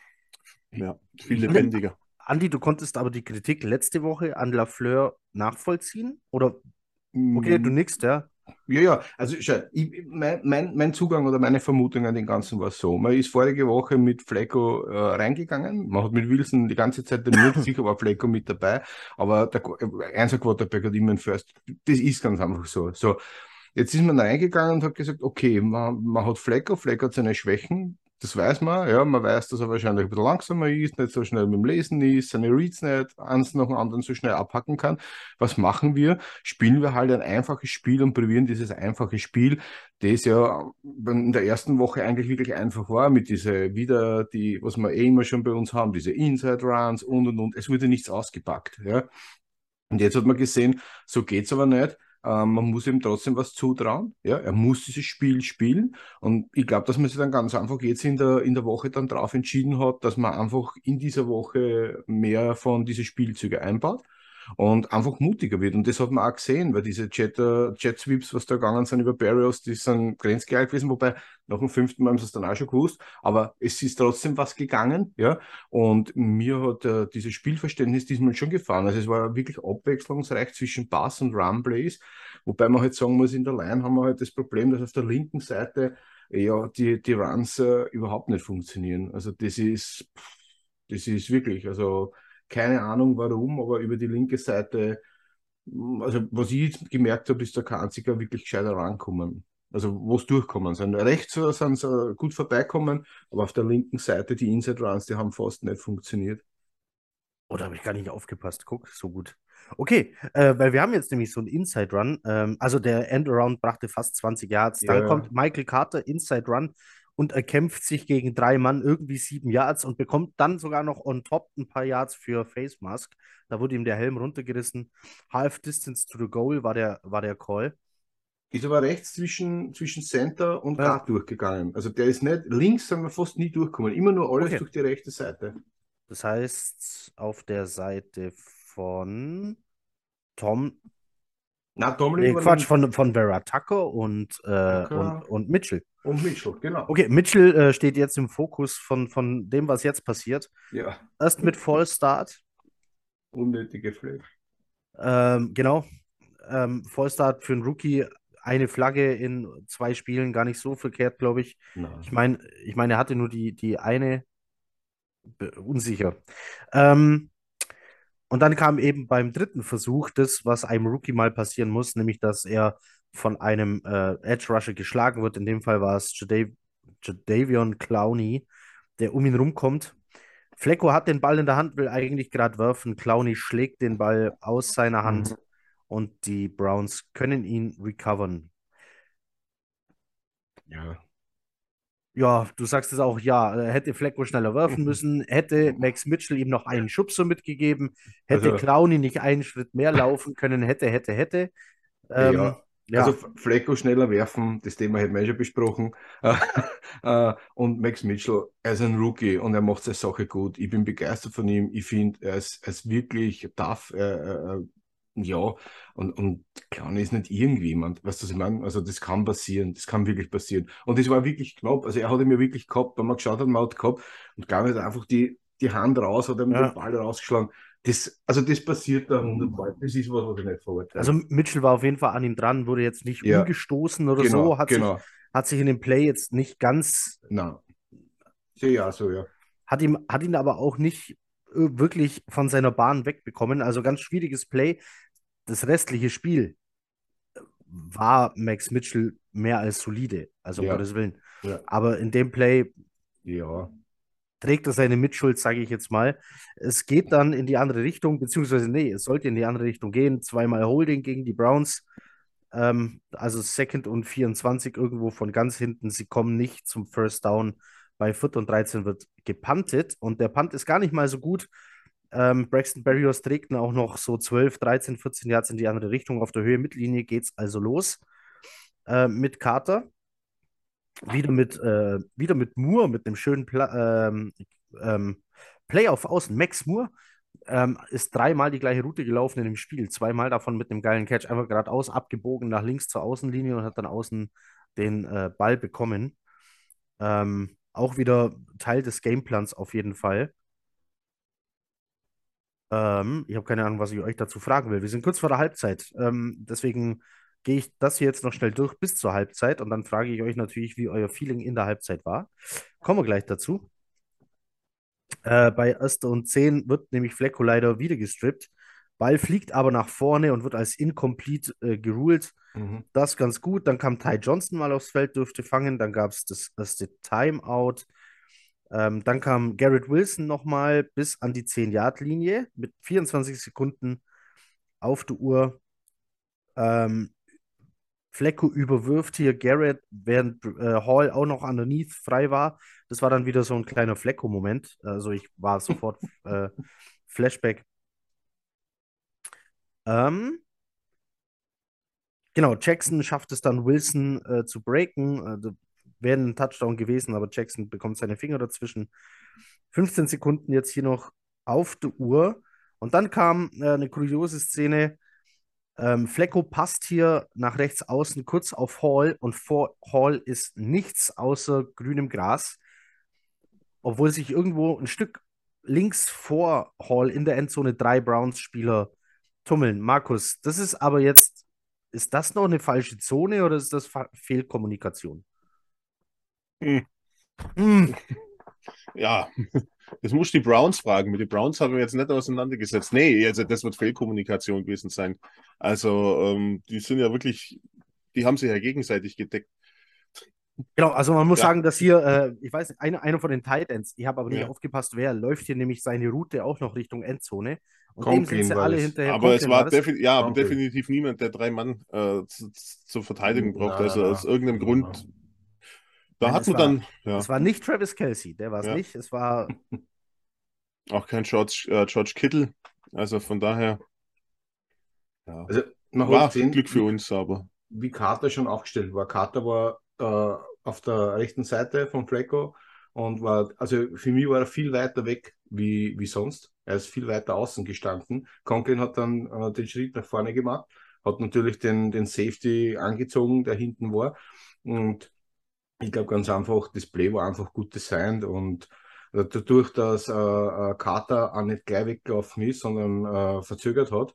ja, viel lebendiger. Andi, du konntest aber die Kritik letzte Woche an Lafleur nachvollziehen? Oder okay, du mm. nix, ja? Ja, ja, also schau, ich, mein, mein, mein, Zugang oder meine Vermutung an den Ganzen war so. Man ist vorige Woche mit Flecko äh, reingegangen. Man hat mit Wilson die ganze Zeit trainiert, sicher war Flecko mit dabei, aber der Einser Quarterback hat immer ein First. Das ist ganz einfach so. So, jetzt ist man reingegangen und hat gesagt, okay, man, man hat Flecko, Flecko hat seine Schwächen, das weiß man, ja, man weiß, dass er wahrscheinlich ein bisschen langsamer ist, nicht so schnell mit dem Lesen ist, seine Reads nicht eins nach dem anderen so schnell abhacken kann. Was machen wir? Spielen wir halt ein einfaches Spiel und probieren dieses einfache Spiel, das ja in der ersten Woche eigentlich wirklich einfach war, mit diese wieder die, was wir eh immer schon bei uns haben, diese Inside Runs und und und. Es wurde nichts ausgepackt, ja. Und jetzt hat man gesehen, so geht's aber nicht ähm, man muss ihm trotzdem was zutrauen. Ja, er muss dieses Spiel spielen. Und ich glaube, dass man sich dann ganz einfach jetzt in der, in der Woche dann darauf entschieden hat, dass man einfach in dieser Woche mehr von diese Spielzüge einbaut und einfach mutiger wird. Und das hat man auch gesehen, weil diese Jet, äh, Jet Sweeps, was da gegangen sind über Barrios, die sind grenzgeil gewesen, wobei nach dem fünften Mal haben sie es dann auch schon gewusst, aber es ist trotzdem was gegangen, ja. Und mir hat äh, dieses Spielverständnis diesmal schon gefallen. Also es war wirklich abwechslungsreich zwischen Bass und Run Plays, wobei man halt sagen muss, in der Line haben wir halt das Problem, dass auf der linken Seite ja die, die Runs äh, überhaupt nicht funktionieren. Also das ist, das ist wirklich, also keine Ahnung warum, aber über die linke Seite, also was ich gemerkt habe, ist da kein einziger wirklich gescheiter rankommen. Also wo es durchkommen sind. Rechts sind sie gut vorbeikommen, aber auf der linken Seite die Inside Runs, die haben fast nicht funktioniert. Oder oh, habe ich gar nicht aufgepasst? Guck, so gut. Okay, äh, weil wir haben jetzt nämlich so einen Inside Run. Ähm, also der Endaround brachte fast 20 Yards. Dann ja. kommt Michael Carter, Inside Run und erkämpft sich gegen drei Mann irgendwie sieben Yards und bekommt dann sogar noch on top ein paar Yards für Face Mask. Da wurde ihm der Helm runtergerissen. Half Distance to the Goal war der, war der Call. Ist aber rechts zwischen, zwischen Center und ja. Guard durchgegangen. Also der ist nicht, links sind wir fast nie durchgekommen. Immer nur alles okay. durch die rechte Seite. Das heißt, auf der Seite von Tom. Na, Tomlin. Nee, Quatsch, von, von Vera Tucker und, äh, und, und Mitchell. Und Mitchell, genau. Okay, Mitchell äh, steht jetzt im Fokus von, von dem, was jetzt passiert. Ja. Erst mit Vollstart. Unnötige Flagge. Ähm, genau. Ähm, Vollstart für einen Rookie, eine Flagge in zwei Spielen, gar nicht so verkehrt, glaube ich. Nein. Ich meine, ich mein, er hatte nur die, die eine. Unsicher. Ähm, und dann kam eben beim dritten Versuch das, was einem Rookie mal passieren muss, nämlich dass er von einem äh, Edge Rusher geschlagen wird. In dem Fall war es Jadav Jadavion Clowney, der um ihn rumkommt. Flecko hat den Ball in der Hand, will eigentlich gerade werfen. Clowney schlägt den Ball aus seiner Hand mhm. und die Browns können ihn recovern. Ja. Ja, du sagst es auch, ja, äh, hätte Flecko schneller werfen müssen, hätte Max Mitchell ihm noch einen Schubser mitgegeben, hätte also, Clowney nicht einen Schritt mehr laufen können, hätte, hätte, hätte. Ähm, ja. Ja. Also Flecko schneller werfen, das Thema hätten wir schon besprochen. Äh, und Max Mitchell, er ist ein Rookie und er macht seine Sache gut. Ich bin begeistert von ihm. Ich finde, er ist, er ist wirklich tough. Äh, äh, ja, und, und klar, ist nicht irgendjemand. Weißt du, was ich meine? Also, das kann passieren. Das kann wirklich passieren. Und das war wirklich knapp. Also, er hat ihn mir wirklich gehabt, wenn man geschaut hat, man hat gehabt. Und glaube ich, hat einfach die, die Hand raus, hat ihm ja. den Ball rausgeschlagen das, also das passiert da hundertmal. Das ist was, was ich nicht verurteile. Also Mitchell war auf jeden Fall an ihm dran, wurde jetzt nicht Ja. umgestoßen oder genau, so, hat, genau. sich, hat sich in dem Play jetzt nicht ganz, Nein. Auch so, ja. hat ihm, hat ihn aber auch nicht äh, wirklich von seiner Bahn wegbekommen. Also ganz schwieriges Play. Das restliche Spiel war Max Mitchell mehr als solide, also um Ja. Gottes Willen. Ja. Aber in dem Play Ja. trägt er seine Mitschuld, sage ich jetzt mal. Es geht dann in die andere Richtung, beziehungsweise nee, es sollte in die andere Richtung gehen. Zweimal Holding gegen die Browns. Ähm, also Second und 24 irgendwo von ganz hinten. Sie kommen nicht zum First Down. Bei Viertel und 13 wird gepuntet und der Punt ist gar nicht mal so gut. Ähm, Braxton Berrios trägt auch noch so 12, 13, 14 Yards in die andere Richtung. Auf der Höhe Mittellinie geht es also los äh, mit Carter. Wieder mit, äh, wieder mit Moore, mit einem schönen Pla ähm, ähm, Play auf Außen. Max Moore ähm, ist dreimal die gleiche Route gelaufen in dem Spiel. Zweimal davon mit einem geilen Catch. Einfach geradeaus abgebogen nach links zur Außenlinie und hat dann außen den äh, Ball bekommen. Ähm, auch wieder Teil des Gameplans auf jeden Fall. Ähm, ich habe keine Ahnung, was ich euch dazu fragen will. Wir sind kurz vor der Halbzeit. Ähm, deswegen gehe ich das hier jetzt noch schnell durch bis zur Halbzeit und dann frage ich euch natürlich, wie euer Feeling in der Halbzeit war. Kommen wir gleich dazu. Äh, bei Erster und 10 wird nämlich Flecko leider wieder gestrippt. Ball fliegt aber nach vorne und wird als incomplete äh, geruled. Mhm. Das ganz gut. Dann kam Ty Johnson mal aufs Feld, dürfte fangen. Dann gab es das erste Timeout. Ähm, dann kam Garrett Wilson nochmal bis an die 10-Yard-Linie mit 24 Sekunden auf der Uhr. Ähm, Flecko überwirft hier Garrett, während äh, Hall auch noch underneath frei war. Das war dann wieder so ein kleiner Flecko-Moment. Also ich war sofort äh, Flashback. Ähm, genau, Jackson schafft es dann, Wilson äh, zu breaken. Wäre ein Touchdown gewesen, aber Jackson bekommt seine Finger dazwischen. 15 Sekunden jetzt hier noch auf der Uhr. Und dann kam äh, eine kuriose Szene. Ähm, Flecko passt hier nach rechts außen kurz auf Hall und vor Hall ist nichts außer grünem Gras. Obwohl sich irgendwo ein Stück links vor Hall in der Endzone drei Browns-Spieler tummeln. Markus, das ist aber jetzt, ist das noch eine falsche Zone oder ist das Fehlkommunikation? Hm. Hm. Ja, das muss die Browns fragen. Mit den Browns haben wir jetzt nicht auseinandergesetzt. Nee, also das wird Fehlkommunikation gewesen sein. Also, ähm, die sind ja wirklich, die haben sich ja gegenseitig gedeckt. Genau, also man muss Ja. sagen, dass hier, äh, ich weiß nicht, einer, einer von den Titans, ich habe aber nicht Ja. aufgepasst, wer, läuft hier nämlich seine Route auch noch Richtung Endzone. Und dem Conklin sind sie war alle hinterher. Aber es war defi ja, aber definitiv niemand, der drei Mann äh, zu, zur Verteidigung Nein, braucht. nein, Also nein. aus irgendeinem Nein, Grund. Da Nein, hat es man war- dann ja, Es war nicht Travis Kelsey, der war es Ja. nicht. Es war, auch kein George, äh, George Kittle. Also von daher ja, Also, man war hat gesehen, Glück für uns, aber wie Carter schon aufgestellt war. Carter war äh, auf der rechten Seite von Flecko und war, also für mich war er viel weiter weg wie, wie sonst. Er ist viel weiter außen gestanden. Conklin hat dann äh, den Schritt nach vorne gemacht, hat natürlich den, den Safety angezogen, der hinten war. Und ich glaube ganz einfach, das Play war einfach gut designt und äh, dadurch, dass äh, äh, Carter auch nicht gleich weggelaufen ist, sondern äh, verzögert hat,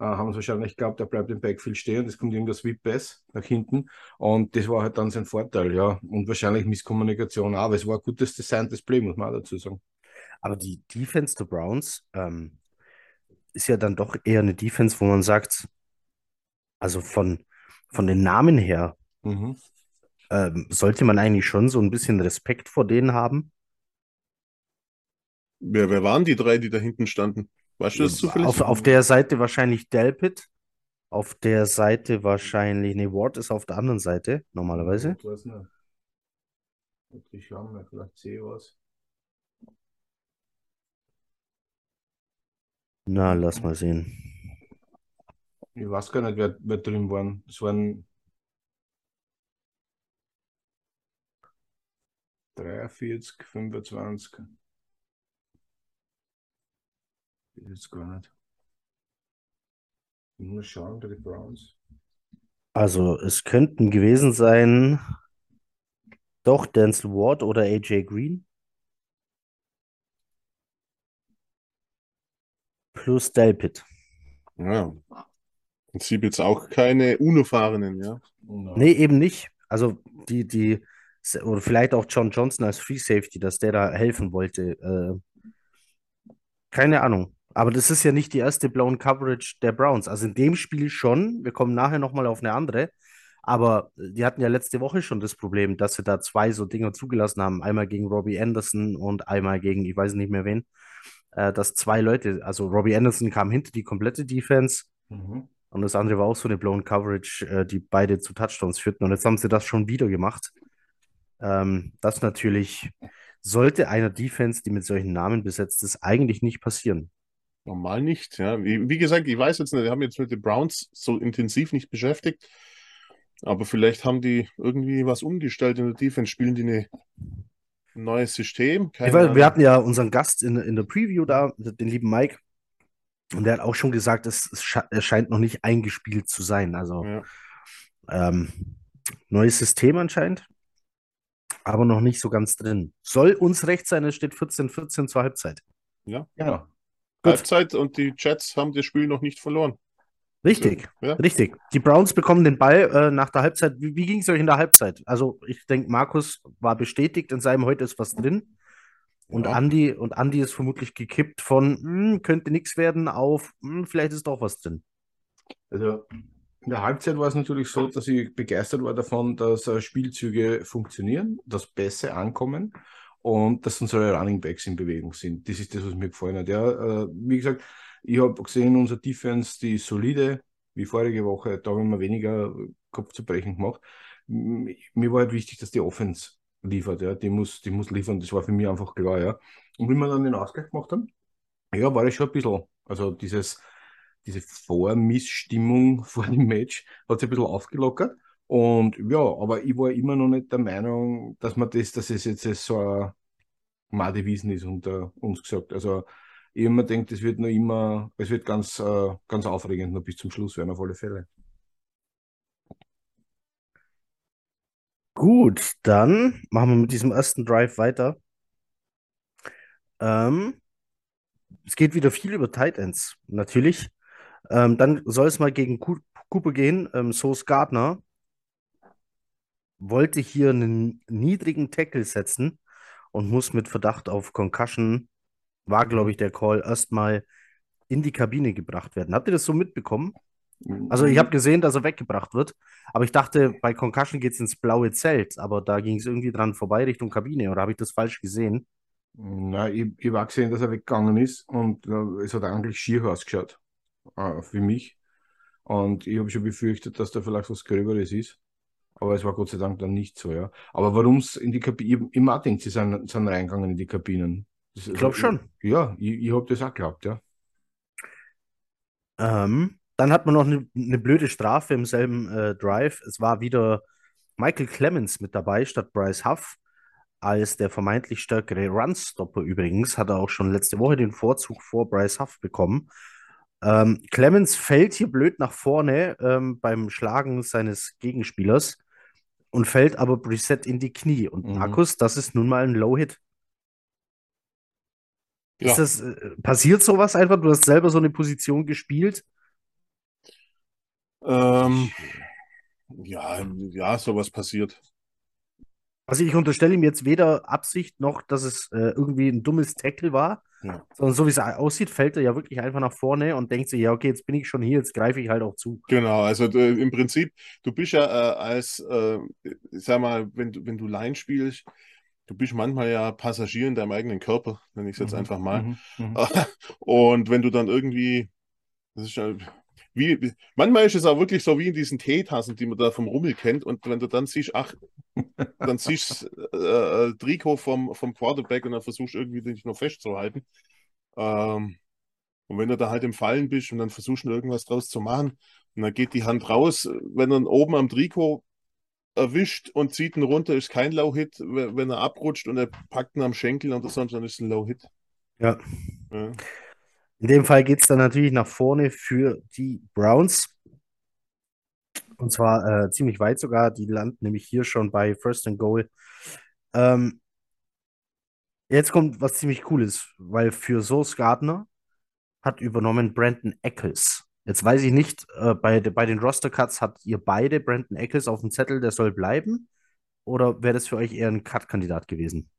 äh, haben sie wahrscheinlich geglaubt, er bleibt im Backfield stehen, es kommt irgendein Sweep Pass nach hinten und das war halt dann sein Vorteil, ja. Und wahrscheinlich Misskommunikation auch, aber es war ein gutes designtes Play, muss man auch dazu sagen. aber die Defense der Browns ähm, ist ja dann doch eher eine Defense, wo man sagt, also von, von den Namen her, Mhm. Ähm, sollte man eigentlich schon so ein bisschen Respekt vor denen haben. wer, wer waren die drei, die da hinten standen? Weißt du das zufällig? Auf, auf der Seite wahrscheinlich Delpit, auf der Seite wahrscheinlich, nee, Ward ist auf der anderen Seite, normalerweise. Ich weiß nicht. Ich schaue mal, vielleicht sehe ich was. Na, lass mal sehen. Ich weiß gar nicht, wer, wer drin waren. Es waren 43, 25. Ich weiß jetzt gar nicht. Ich muss schauen, den Browns. Also, es könnten gewesen sein, doch Denzel Ward oder AJ Green. Plus Delpit. Ja. Im Prinzip jetzt auch keine Unerfahrenen, ja. Nee, eben nicht. Also die, die, oder vielleicht auch John Johnson als Free Safety, dass der da helfen wollte. Äh, keine Ahnung. Aber das ist ja nicht die erste Blown Coverage der Browns. Also in dem Spiel schon. Wir kommen nachher nochmal auf eine andere. Aber die hatten ja letzte Woche schon das Problem, dass sie da zwei so Dinge zugelassen haben. Einmal gegen Robbie Anderson und einmal gegen, ich weiß nicht mehr wen. Äh, dass zwei Leute, also Robbie Anderson kam hinter die komplette Defense. Mhm. Und das andere war auch so eine Blown Coverage, äh, die beide zu Touchdowns führten. Und jetzt haben sie das schon wieder gemacht. Ähm, das natürlich sollte einer Defense, die mit solchen Namen besetzt ist, eigentlich nicht passieren. Normal nicht, ja. Wie, wie gesagt, ich weiß jetzt nicht, wir haben jetzt mit den Browns so intensiv nicht beschäftigt. Aber vielleicht haben die irgendwie was umgestellt in der Defense, spielen die eine, ein neues System. Weiß, wir hatten ja unseren Gast in, in der Preview da, den lieben Mike, und der hat auch schon gesagt, es, es scheint noch nicht eingespielt zu sein. Also ja. ähm, neues System anscheinend, aber noch nicht so ganz drin. Soll uns recht sein, es steht 14-14 zur Halbzeit. Ja, genau. Halbzeit und die Jets haben das Spiel noch nicht verloren. Richtig, ja. richtig. Die Browns bekommen den Ball äh, nach der Halbzeit. Wie, wie ging es euch in der Halbzeit? Also, ich denke, Markus war bestätigt in seinem Heute ist was drin. Und ja. Andy und Andy ist vermutlich gekippt von hm, könnte nichts werden auf hm, vielleicht ist doch was drin. Also in der Halbzeit war es natürlich so, dass ich begeistert war davon, dass äh, Spielzüge funktionieren, dass Pässe ankommen und dass unsere Running Backs in Bewegung sind. Das ist das, was mir gefallen hat. Ja, äh, wie gesagt, ich habe gesehen, unser Defense, die solide, wie vorige Woche, da haben wir weniger Kopf zu brechen gemacht. Mir war halt wichtig, dass die Offense liefert, ja, die muss, die muss liefern, das war für mich einfach klar, ja. Und wie wir dann den Ausgleich gemacht haben, ja, war ich schon ein bisschen, also dieses, diese Vormissstimmung vor dem Match hat sich ein bisschen aufgelockert. Und ja, aber ich war immer noch nicht der Meinung, dass man das, dass es jetzt so ein Madewiesen ist unter uns gesagt. Also ich immer denke, es wird noch immer, es wird ganz, äh, ganz aufregend noch bis zum Schluss werden, auf alle Fälle. Gut, dann machen wir mit diesem ersten Drive weiter. Ähm, es geht wieder viel über Tight Ends, natürlich. Ähm, dann soll es mal gegen Cooper gehen. Ähm, Source Gardner wollte hier einen niedrigen Tackle setzen und muss mit Verdacht auf Concussion war, glaube ich, der Call, erstmal in die Kabine gebracht werden. Habt ihr das so mitbekommen? Also ich habe gesehen, dass er weggebracht wird, aber ich dachte, bei Concussion geht es ins blaue Zelt, aber da ging es irgendwie dran vorbei Richtung Kabine, oder habe ich das falsch gesehen? Nein, ich, ich war gesehen, dass er weggegangen ist und uh, es hat eigentlich schier ausgeschaut, uh, für mich. Und ich habe schon befürchtet, dass da vielleicht was Gröberes ist. Aber es war Gott sei Dank dann nicht so, ja. Aber warum es in die Kabine, ich, ich mal denkt, sie sind, sind reingegangen in die Kabinen. Das, ich glaube schon. Ja, ich, ich habe das auch geglaubt, ja. Ähm, dann hat man noch eine, eine blöde Strafe im selben äh, Drive. Es war wieder Michael Clemens mit dabei statt Bryce Huff als der vermeintlich stärkere Runstopper übrigens. Hat er auch schon letzte Woche den Vorzug vor Bryce Huff bekommen. Ähm, Clemens fällt hier blöd nach vorne ähm, beim Schlagen seines Gegenspielers und fällt aber Brissett in die Knie. Und mhm. Markus, das ist nun mal ein Low-Hit. Ja. Ist das, äh, passiert sowas einfach? Du hast selber so eine Position gespielt? Ähm, ja, ja, sowas passiert. Also ich unterstelle ihm jetzt weder Absicht noch, dass es äh, irgendwie ein dummes Tackle war, ja. sondern so wie es aussieht, fällt er ja wirklich einfach nach vorne und denkt sich, ja, okay, jetzt bin ich schon hier, jetzt greife ich halt auch zu. Genau, also äh, im Prinzip, du bist ja äh, als, äh, sag mal, wenn du, wenn du Line spielst, du bist manchmal ja Passagier in deinem eigenen Körper, nenne ich es jetzt mhm. einfach mal. Mhm. Mhm. Und wenn du dann irgendwie, das ist ja, wie, manchmal ist es auch wirklich so wie in diesen Teetassen, die man da vom Rummel kennt. Und wenn du dann siehst, ach, dann siehst äh, äh, Trikot vom, vom Quarterback und dann versuchst irgendwie dich noch festzuhalten. Ähm, und wenn du da halt im Fallen bist und dann versuchst du irgendwas draus zu machen und dann geht die Hand raus, wenn er oben am Trikot erwischt und zieht ihn runter, ist kein Low-Hit. Wenn er abrutscht und er packt ihn am Schenkel oder sonst, dann ist es ein Low-Hit. Ja. ja. In dem Fall geht es dann natürlich nach vorne für die Browns. Und zwar äh, ziemlich weit sogar. Die landen nämlich hier schon bei First and Goal. Ähm, jetzt kommt was ziemlich Cooles, weil für Source Gardner hat übernommen Brandon Eccles. Jetzt weiß ich nicht, äh, bei, bei den Roster-Cuts habt ihr beide Brandon Eccles auf dem Zettel, der soll bleiben? Oder wäre das für euch eher ein Cut-Kandidat gewesen?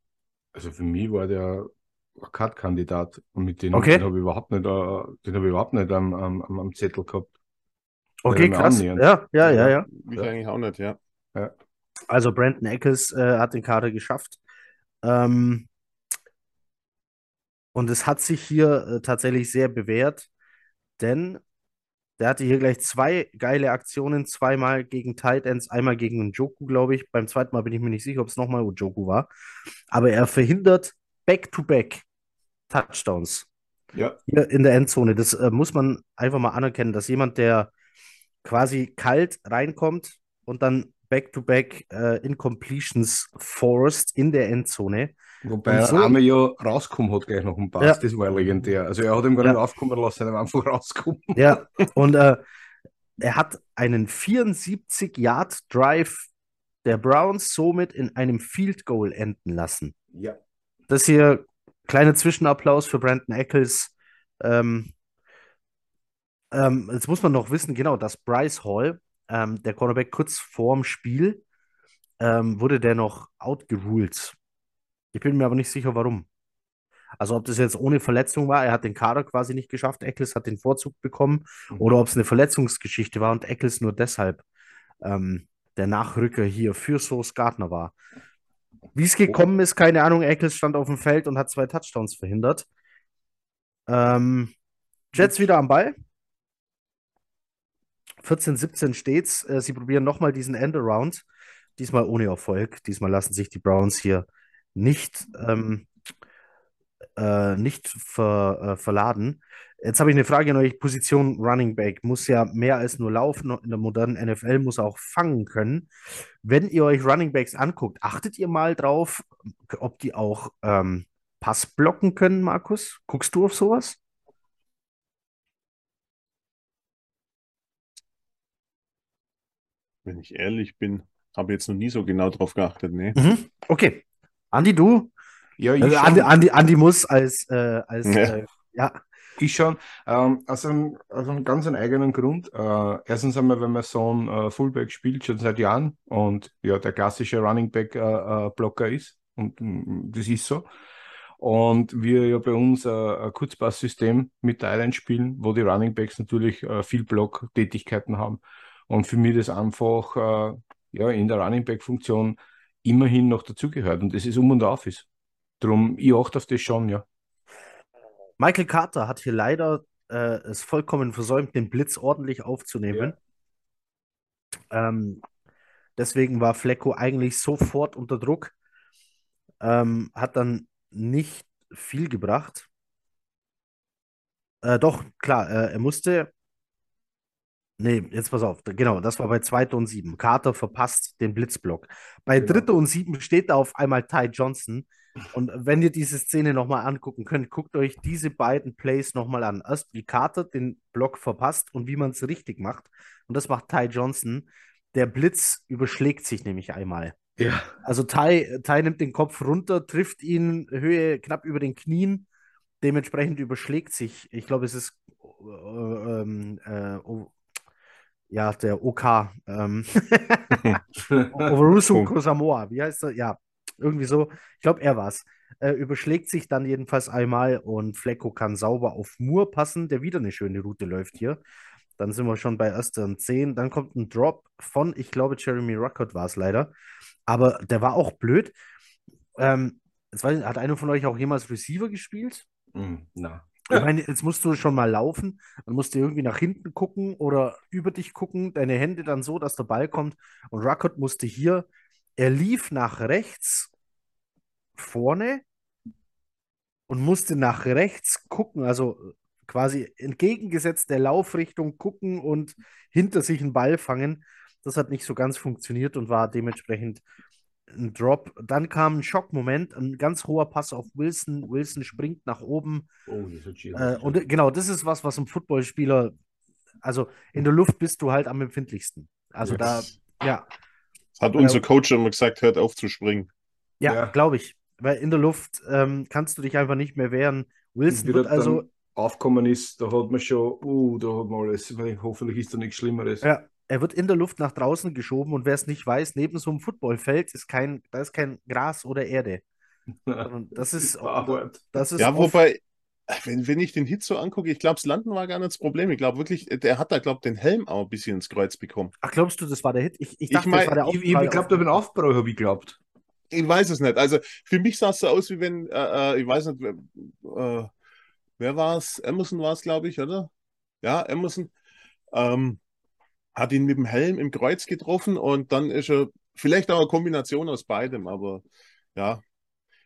Also für mich war der Cut-Kandidat und mit dem Okay. den habe ich überhaupt nicht, äh, den habe ich überhaupt nicht am, am am Zettel gehabt. Okay, krass. Ja, ja, ja, ja. Ich eigentlich auch nicht, ja. Also Brandon Eccles äh, hat den Kader geschafft. Ähm, und es hat sich hier äh, tatsächlich sehr bewährt, denn der hatte hier gleich zwei geile Aktionen, zweimal gegen Tight Ends, einmal gegen Njoku, glaube ich. Beim zweiten Mal bin ich mir nicht sicher, ob es nochmal Njoku war. Aber er verhindert Back-to-Back Touchdowns Ja, hier in der Endzone. Das äh, muss man einfach mal anerkennen, dass jemand, der quasi kalt reinkommt und dann Back-to-Back äh, Incompletions forced in der Endzone. wobei Und so- er einmal ja rausgekommen hat gleich noch einen Pass, Ja. das war legendär. Also er hat ihm gar Ja. nicht aufkommen lassen, er war einfach rausgekommen. Ja, und äh, er hat einen 74-Yard-Drive der Browns somit in einem Field Goal enden lassen. Ja. Das hier, kleiner Zwischenapplaus für Brandon Eccles. Ähm, ähm, jetzt muss man noch wissen, genau, dass Bryce Hall, ähm, der Cornerback, kurz vorm Spiel, ähm, wurde der noch outgeruled. Ich bin mir aber nicht sicher, warum. Also ob das jetzt ohne Verletzung war, er hat den Kader quasi nicht geschafft, Eccles hat den Vorzug bekommen, oder ob es eine Verletzungsgeschichte war und Eccles nur deshalb ähm, der Nachrücker hier für Sauce Gardner war. Wie es gekommen ist, keine Ahnung. Eccles stand auf dem Feld und hat zwei Touchdowns verhindert. Ähm, Jets wieder am Ball. 14-17 steht's. Äh, sie probieren nochmal diesen Endaround. Diesmal ohne Erfolg. Diesmal lassen sich die Browns hier nicht, ähm, äh, nicht ver, äh, verladen. Jetzt habe ich eine Frage an euch. Position Running Back muss ja mehr als nur laufen. In der modernen NFL muss er auch fangen können. Wenn ihr euch Running Backs anguckt, achtet ihr mal drauf, ob die auch ähm, Pass blocken können, Markus? Guckst du auf sowas? Wenn ich ehrlich bin, habe jetzt noch nie so genau drauf geachtet, ne? Mhm. Okay. Andi, du? Ja, ich Also schon. Andi, Andi, Andi muss als, äh, als Ja. äh, ja. Ich schon, ähm, aus, einem, aus einem ganz einen eigenen Grund. Äh, erstens einmal, wenn mein Sohn äh, Fullback spielt, schon seit Jahren und ja, der klassische Running Back äh, äh, Blocker ist und mm, das ist so. Und wir ja bei uns äh, ein Kurzpasssystem mit Thailand spielen, wo die Running Backs natürlich äh, viel Block-Tätigkeiten haben. Und für mich das einfach äh, ja, in der Running Back-Funktion immerhin noch dazugehört und das ist um und auf ist. Darum, ich achte auf das schon, ja. Michael Carter hat hier leider äh, es vollkommen versäumt, den Blitz ordentlich aufzunehmen. Ähm, deswegen war Flecko eigentlich sofort unter Druck. Ähm, hat dann nicht viel gebracht. Äh, doch, klar, äh, er musste. Nee, jetzt pass auf. Genau, das war bei 2. und 7. Carter verpasst den Blitzblock. Bei Genau. 3. und 7 steht da auf einmal Ty Johnson. Und wenn ihr diese Szene nochmal angucken könnt, guckt euch diese beiden Plays nochmal an. Erst wie Carter den Block verpasst und wie man es richtig macht. Und das macht Ty Johnson. Der Blitz überschlägt sich nämlich einmal. Ja. Also Ty, Ty nimmt den Kopf runter, trifft ihn Höhe knapp über den Knien. Dementsprechend überschlägt sich, ich glaube, es ist äh, ähm, äh, ja, der OK. Ähm, Overusu. Kosamoa, wie heißt er? Ja, irgendwie so. Ich glaube, er war's. Äh, überschlägt sich dann jedenfalls einmal und Flecko kann sauber auf Moore passen, der wieder eine schöne Route läuft hier. Dann sind wir schon bei erster und 10. Dann kommt ein Drop von, ich glaube, Jeremy Ruckert war es leider. Aber der war auch blöd. Ähm, jetzt weiß ich, hat einer von euch auch jemals Receiver gespielt? Hm, na. Ich meine, jetzt musst du schon mal laufen, dann musst du irgendwie nach hinten gucken oder über dich gucken, deine Hände dann so, dass der Ball kommt. Und Ruckert musste hier, er lief nach rechts vorne und musste nach rechts gucken, also quasi entgegengesetzt der Laufrichtung gucken und hinter sich einen Ball fangen. Das hat nicht so ganz funktioniert und war dementsprechend ein Drop. Dann kam ein Schockmoment, ein ganz hoher Pass auf Wilson. Wilson springt nach oben. Oh, das Äh, und genau, das ist was, was ein Footballspieler, also in der Luft bist du halt am empfindlichsten. Also da, ja, Das hat unser Coach immer gesagt, hört auf zu springen. ja, Ja. glaube ich. Weil in der Luft ähm, kannst du dich einfach nicht mehr wehren. Wilson wird also aufgekommen ist, da hat man schon, uh, da hat man alles, hoffentlich ist da nichts Schlimmeres. Ja, er wird in der Luft nach draußen geschoben und wer es nicht weiß, neben so einem Footballfeld ist kein, da ist kein Gras oder Erde. Das ist, das ist ja, wobei, wenn, wenn ich den Hit so angucke, ich glaube, das Landen war gar nicht das Problem. Ich glaube wirklich, der hat da, glaube ich, den Helm auch ein bisschen ins Kreuz bekommen. Ach, glaubst du, das war der Hit? Ich, ich dachte, ich mein, das war der Aufprall. Ich, ich glaube, da bin Aufprall, habe ich geglaubt. Ich weiß es nicht. Also für mich sah es so aus, wie wenn, äh, äh ich weiß nicht, äh, wer war es? Emerson war es, glaube ich, oder? Ja, Emerson. Ähm, hat ihn mit dem Helm im Kreuz getroffen und dann ist er vielleicht auch eine Kombination aus beidem, aber ja.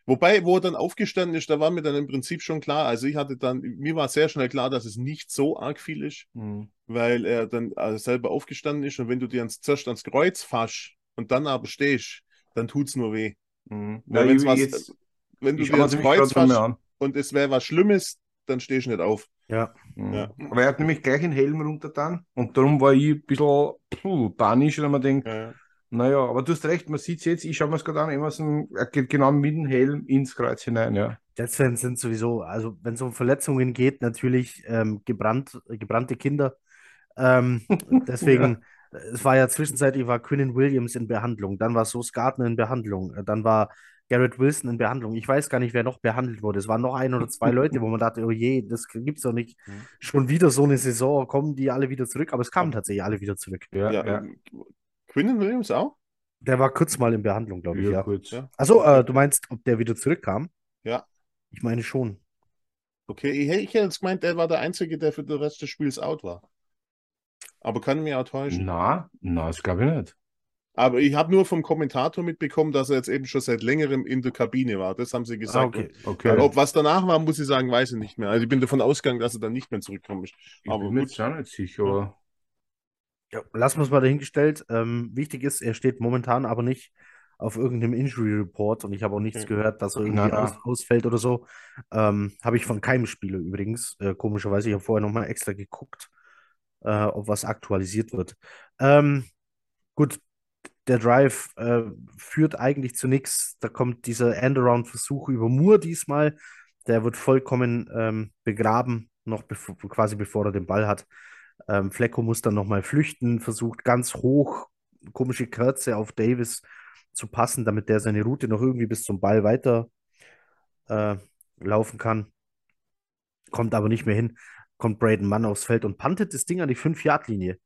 Wobei, wo er dann aufgestanden ist, da war mir dann im Prinzip schon klar, also ich hatte dann, mir war sehr schnell klar, dass es nicht so arg viel ist, mhm. weil er dann also selber aufgestanden ist und wenn du dir ans, zuerst ans Kreuz fasst und dann aber stehst, dann tut es nur weh. Mhm. Ja, was, jetzt, wenn du dir ans Kreuz fasst und es wäre was Schlimmes, dann stehst du nicht auf. Ja. Mhm. ja. Aber er hat nämlich gleich den Helm runtergetan und darum war ich ein bisschen puh, panisch, wenn man denkt, ja. naja, aber du hast recht, man sieht es jetzt, ich schaue mir es gerade an, Emerson, er geht genau mit dem Helm ins Kreuz hinein, ja. Jets-Fans sind sowieso, also wenn es um Verletzungen geht, natürlich ähm, gebrannt, gebrannte Kinder. Ähm, deswegen, ja. es war ja zwischenzeitlich war Quinnen Williams in Behandlung, dann war Sos Gardner in Behandlung, dann war Garrett Wilson in Behandlung. Ich weiß gar nicht, wer noch behandelt wurde. Es waren noch ein oder zwei Leute, wo man dachte, oh je, das gibt's doch nicht. Mhm. Schon wieder so eine Saison, kommen die alle wieder zurück, aber es kamen tatsächlich alle wieder zurück. Ja, ja. ja. Quinnen Williams auch? Der war kurz mal in Behandlung, glaube ich, ja. ja. Kurz. Achso, äh, du meinst, ob der wieder zurückkam? Ja. Ich meine schon. Okay, ich, ich hätte jetzt gemeint, der war der Einzige, der für den Rest des Spiels out war. Aber kann mich auch täuschen. Na, na, das glaube ich nicht. Aber ich habe nur vom Kommentator mitbekommen, dass er jetzt eben schon seit längerem in der Kabine war. Das haben sie gesagt. Ah, okay. okay. Ob was danach war, muss ich sagen, weiß ich nicht mehr. Also ich bin davon ausgegangen, dass er dann nicht mehr zurückkommt. Ich aber bin mir jetzt auch nicht sicher. Ja. lassen wir es mal dahingestellt. Ähm, wichtig ist, er steht momentan aber nicht auf irgendeinem Injury Report und ich habe auch nichts okay. gehört, dass er irgendwie na, na. Aus, ausfällt oder so. Ähm, habe ich von keinem Spieler übrigens. Äh, komischerweise, ich habe vorher nochmal extra geguckt, äh, ob was aktualisiert wird. Ähm, gut, der Drive äh, führt eigentlich zu nichts. Da kommt dieser Endaround-Versuch über Moore diesmal. Der wird vollkommen ähm, begraben, noch bevor, quasi bevor er den Ball hat. Ähm, Flecko muss dann nochmal flüchten, versucht ganz hoch, komische Kürze auf Davis zu passen, damit der seine Route noch irgendwie bis zum Ball weiter äh, laufen kann. Kommt aber nicht mehr hin. Kommt Braden Mann aufs Feld und pantet das Ding an die 5-Yard-Linie.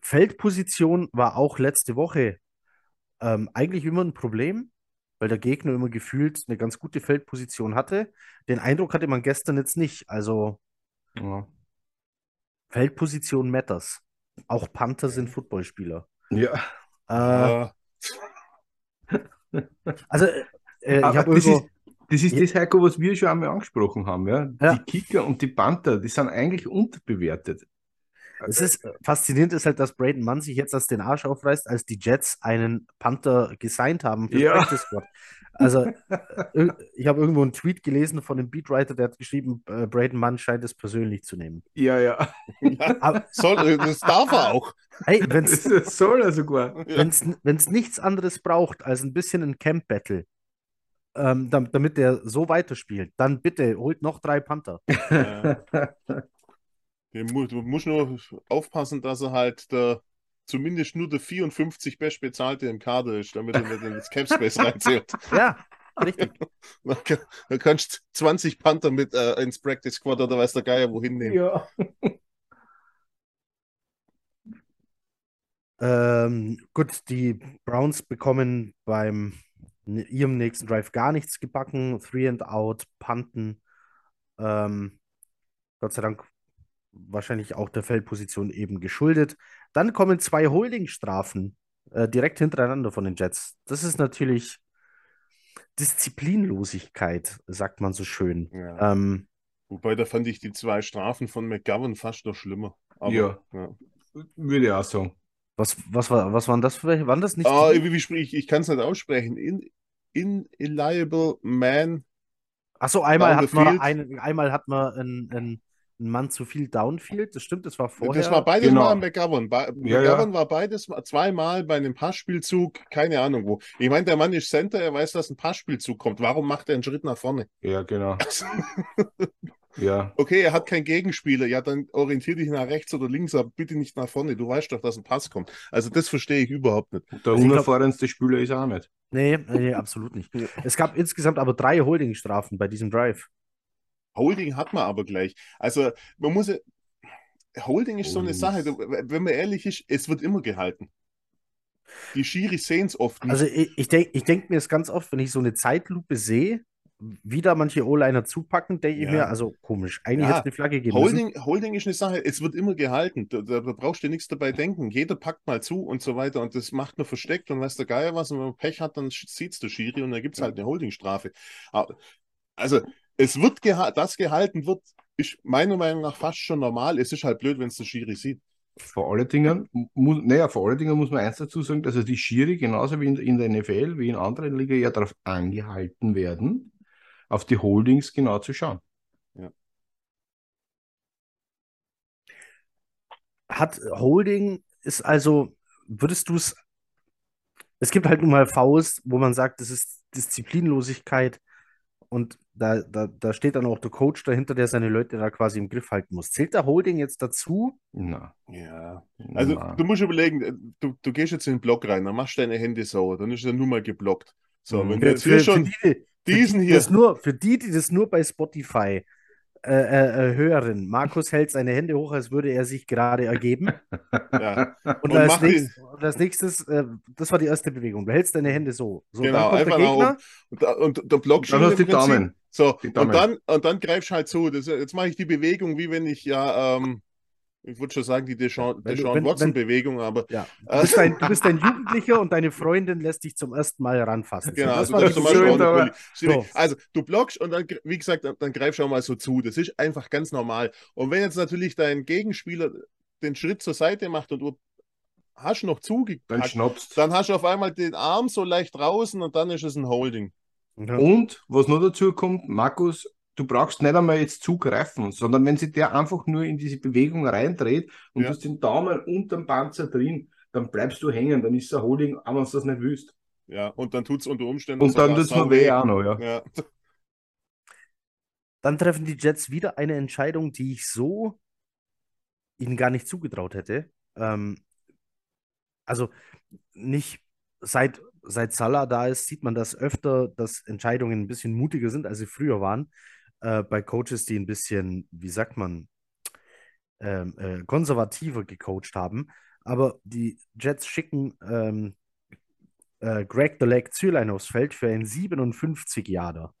Feldposition war auch letzte Woche ähm, eigentlich immer ein Problem, weil der Gegner immer gefühlt eine ganz gute Feldposition hatte. Den Eindruck hatte man gestern jetzt nicht. Also ja. Feldposition matters. Auch Panther sind Footballspieler. Ja. Äh, also, äh, ich habe das ist, das ist ja. das, Heiko, was wir schon einmal angesprochen haben. Ja? ja? Die Kicker und die Panther, die sind eigentlich unterbewertet. Es ist äh, faszinierend ist halt, dass Braden Mann sich jetzt aus den Arsch aufreißt, als die Jets einen Panther gesigned haben für ja. Practice Squad. Also, äh, ich habe irgendwo einen Tweet gelesen von einem Beatwriter, der hat geschrieben, äh, Braden Mann scheint es persönlich zu nehmen. Ja, ja. Aber, soll, das darf er auch. Hey, wenn's, das soll er sogar. Wenn es nichts anderes braucht als ein bisschen ein Camp-Battle, ähm, damit der so weiterspielt, dann bitte holt noch drei Panther. Ja. Du musst nur aufpassen, dass er halt der, zumindest nur der 54 best bezahlte im Kader ist, damit er nicht in das Capspace reinzieht. Ja, richtig. Dann kannst du 20 Panther mit äh, ins Practice Squad oder weiß der Geier wohin nehmen. Ja. ähm, gut, die Browns bekommen beim ihrem nächsten Drive gar nichts gebacken. Three and out, Panten. Ähm, Gott sei Dank wahrscheinlich auch der Feldposition eben geschuldet. Dann kommen zwei Holdingstrafen äh, direkt hintereinander von den Jets. Das ist natürlich Disziplinlosigkeit, sagt man so schön. Ja. Ähm, Wobei, da fand ich die zwei Strafen von McGovern fast noch schlimmer. Aber, ja. ja. würde ich auch sagen. Was, was, war, was waren das für welche? Waren das nicht? Ah, wie, wie sprich ich? Ich kann es nicht aussprechen. In, ineliable man. Achso, einmal, hat man einmal hat man einen, einen ein Mann zu viel Downfield. Das stimmt, das war vorher. Das war beides genau. Mal am McGovern. Ba ja, McGovern ja. war beides zweimal bei einem Passspielzug, keine Ahnung wo. Ich meine, der Mann ist Center, er weiß, dass ein Passspielzug kommt. Warum macht er einen Schritt nach vorne? Ja, genau. Ja. Okay, er hat keinen Gegenspieler. Ja, dann orientier dich nach rechts oder links, aber bitte nicht nach vorne. Du weißt doch, dass ein Pass kommt. Also das verstehe ich überhaupt nicht. Der Also unerfahrenste Spieler ist er auch nicht. Nee, nee, absolut nicht. Es gab insgesamt aber drei Holdingstrafen bei diesem Drive. Holding hat man aber gleich. Also man muss. Holding ist so eine Sache. wenn man ehrlich ist, es wird immer gehalten. Die Schiris sehen es oft nicht. Also ich, ich denke ich denk mir es ganz oft, wenn ich so eine Zeitlupe sehe, wie da manche O-Liner zupacken, denke ich Ja. mir, also komisch, eigentlich Ja, hätte es eine Flagge geben müssen. Holding, Holding ist eine Sache, es wird immer gehalten. Da, da, da brauchst du nichts dabei denken. Jeder packt mal zu und so weiter und das macht nur versteckt und weiß der Geier was. Und wenn man Pech hat, dann sieht es der Schiri und dann gibt es halt eine Holdingstrafe. Also, es wird geha das gehalten wird, ist meiner Meinung nach fast schon normal. Es ist halt blöd, wenn es der Schiri sieht. Vor allen Dingen, muss, naja, vor allen Dingen muss man eins dazu sagen, dass also die Schiri genauso wie in, in der NFL, wie in anderen Ligen ja darauf angehalten werden, auf die Holdings genau zu schauen. Hat Holding ist also, würdest du es, es gibt halt nun mal Fouls, wo man sagt, das ist Disziplinlosigkeit und da, da, da steht dann auch der Coach dahinter, der seine Leute da quasi im Griff halten muss. Zählt der Holding jetzt dazu? Na, Ja. Also, na. du musst überlegen, äh, du, du gehst jetzt in den Block rein, dann machst du deine Hände sauer, dann ist er nur mal geblockt. So, Mhm. wenn du jetzt hier schon die, für diesen die, hier. Das nur, für die, die das nur bei Spotify äh, äh, äh, hören, Markus hält seine Hände hoch, als würde er sich gerade ergeben. Ja, Und, Und als, nächstes, und als nächstes, äh, das war die erste Bewegung. Du hältst deine Hände so. So, Genau, dann kommt der einfach nach Gegner. und, da- und der Block Dann hast du die Daumen. So, Die und Daumen. dann, und dann greifst du halt zu. Das, jetzt mache ich die Bewegung, wie wenn ich ja, ähm, ich würde schon sagen, die Deshaun, Wenn du- Deshaun wenn- Watson-Bewegung, aber Ja, du bist, ein, du bist ein Jugendlicher und deine Freundin lässt dich zum ersten Mal ranfassen. Genau, das also schön. So. Also du blockst und dann, wie gesagt, dann, dann greifst du auch mal so zu. Das ist einfach ganz normal. Und wenn jetzt natürlich dein Gegenspieler den Schritt zur Seite macht und du hast noch Dann zugepackt, schnappst. dann hast du auf einmal den Arm so leicht draußen und dann ist es ein Holding. Ja. Und was noch dazu kommt, Markus, du brauchst nicht einmal jetzt zugreifen, sondern wenn sich der einfach nur in diese Bewegung reindreht und Ja. du hast den Daumen unterm Panzer drin, dann bleibst du hängen, dann ist der Holding, auch wenn du das nicht willst. Ja, und dann tut es unter Umständen Und dann sogar tut es mir weh auch noch, ja. Ja. Dann treffen die Jets wieder eine Entscheidung, die ich so ihnen gar nicht zugetraut hätte. Ähm, also nicht seit, seit Salah da ist, sieht man das öfter, dass Entscheidungen ein bisschen mutiger sind, als sie früher waren. Äh, bei Coaches, die ein bisschen, wie sagt man, ähm, äh, konservativer gecoacht haben. Aber die Jets schicken ähm, äh, Greg the Leg Zürlein aufs Feld für einen 57 Jahre.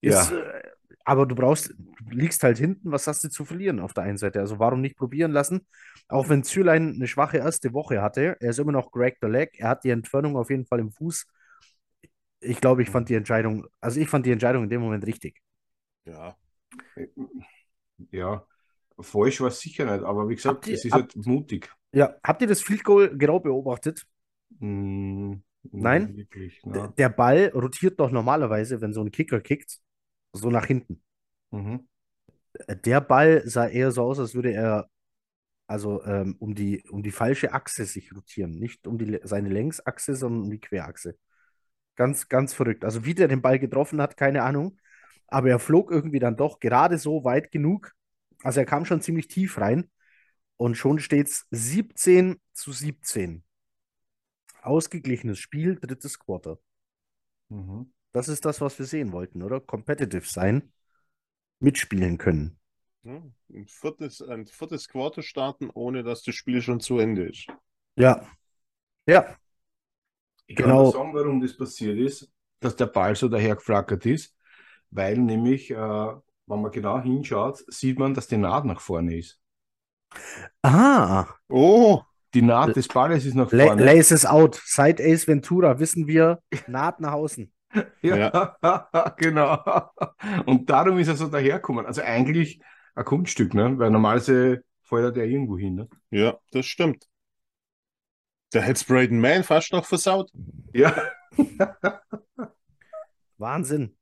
Ist, Ja. äh, aber du brauchst, du liegst halt hinten, was hast du zu verlieren auf der einen Seite? Also warum nicht probieren lassen? Auch wenn Zürlein eine schwache erste Woche hatte, er ist immer noch Greg the Leg, er hat die Entfernung auf jeden Fall im Fuß. Ich glaube, ich fand die Entscheidung, also ich fand die Entscheidung in dem Moment richtig. ja. Ja, falsch war es sicher nicht, aber wie gesagt, ihr- es ist habt- halt mutig. Ja, habt ihr das Field Goal genau beobachtet? Hm, Nein? Wirklich, na. Der Ball rotiert doch normalerweise, wenn so ein Kicker kickt, so nach hinten. Mhm. Der Ball sah eher so aus, als würde er also ähm, um die, um die falsche Achse sich rotieren. Nicht um die, seine Längsachse, sondern um die Querachse. Ganz, ganz verrückt. Also wie der den Ball getroffen hat, keine Ahnung. Aber er flog irgendwie dann doch gerade so weit genug. Also er kam schon ziemlich tief rein. Und schon steht es 17 zu 17. Ausgeglichenes Spiel, drittes Quarter. Mhm. Das ist das, was wir sehen wollten, oder? Competitive sein, mitspielen können. Ja, Ein viertes, ein viertes Quarter starten, ohne dass das Spiel schon zu Ende ist. Ja. Ja. Ich Genau. sagen, warum das passiert ist, dass der Ball so dahergeflackert ist, weil nämlich, äh, wenn man genau hinschaut, sieht man, dass die Naht nach vorne ist. Ah, Oh, Die Naht des Balles ist nach La vorne. Lace is out. Seit Ace Ventura wissen wir, naht nach außen. Ja, genau. Und darum ist er so daherkommen. Also eigentlich ein Kunststück, ne? Weil normalerweise fällt er irgendwo hin. Ne? ja, das stimmt. Der hätte Braden Man fast noch versaut. Ja. Wahnsinn.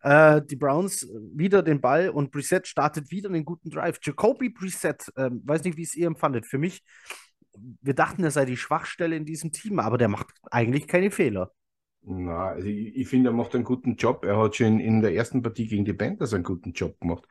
Äh, die Browns äh, wieder den Ball und Brissett startet wieder einen guten Drive. Jacoby Brissett, ähm, weiß nicht, wie es ihr empfandet. Für mich, wir dachten, er sei die Schwachstelle in diesem Team, aber der macht eigentlich keine Fehler. Na, also ich, ich finde, er macht einen guten Job. Er hat schon in der ersten Partie gegen die Panthers einen guten Job gemacht.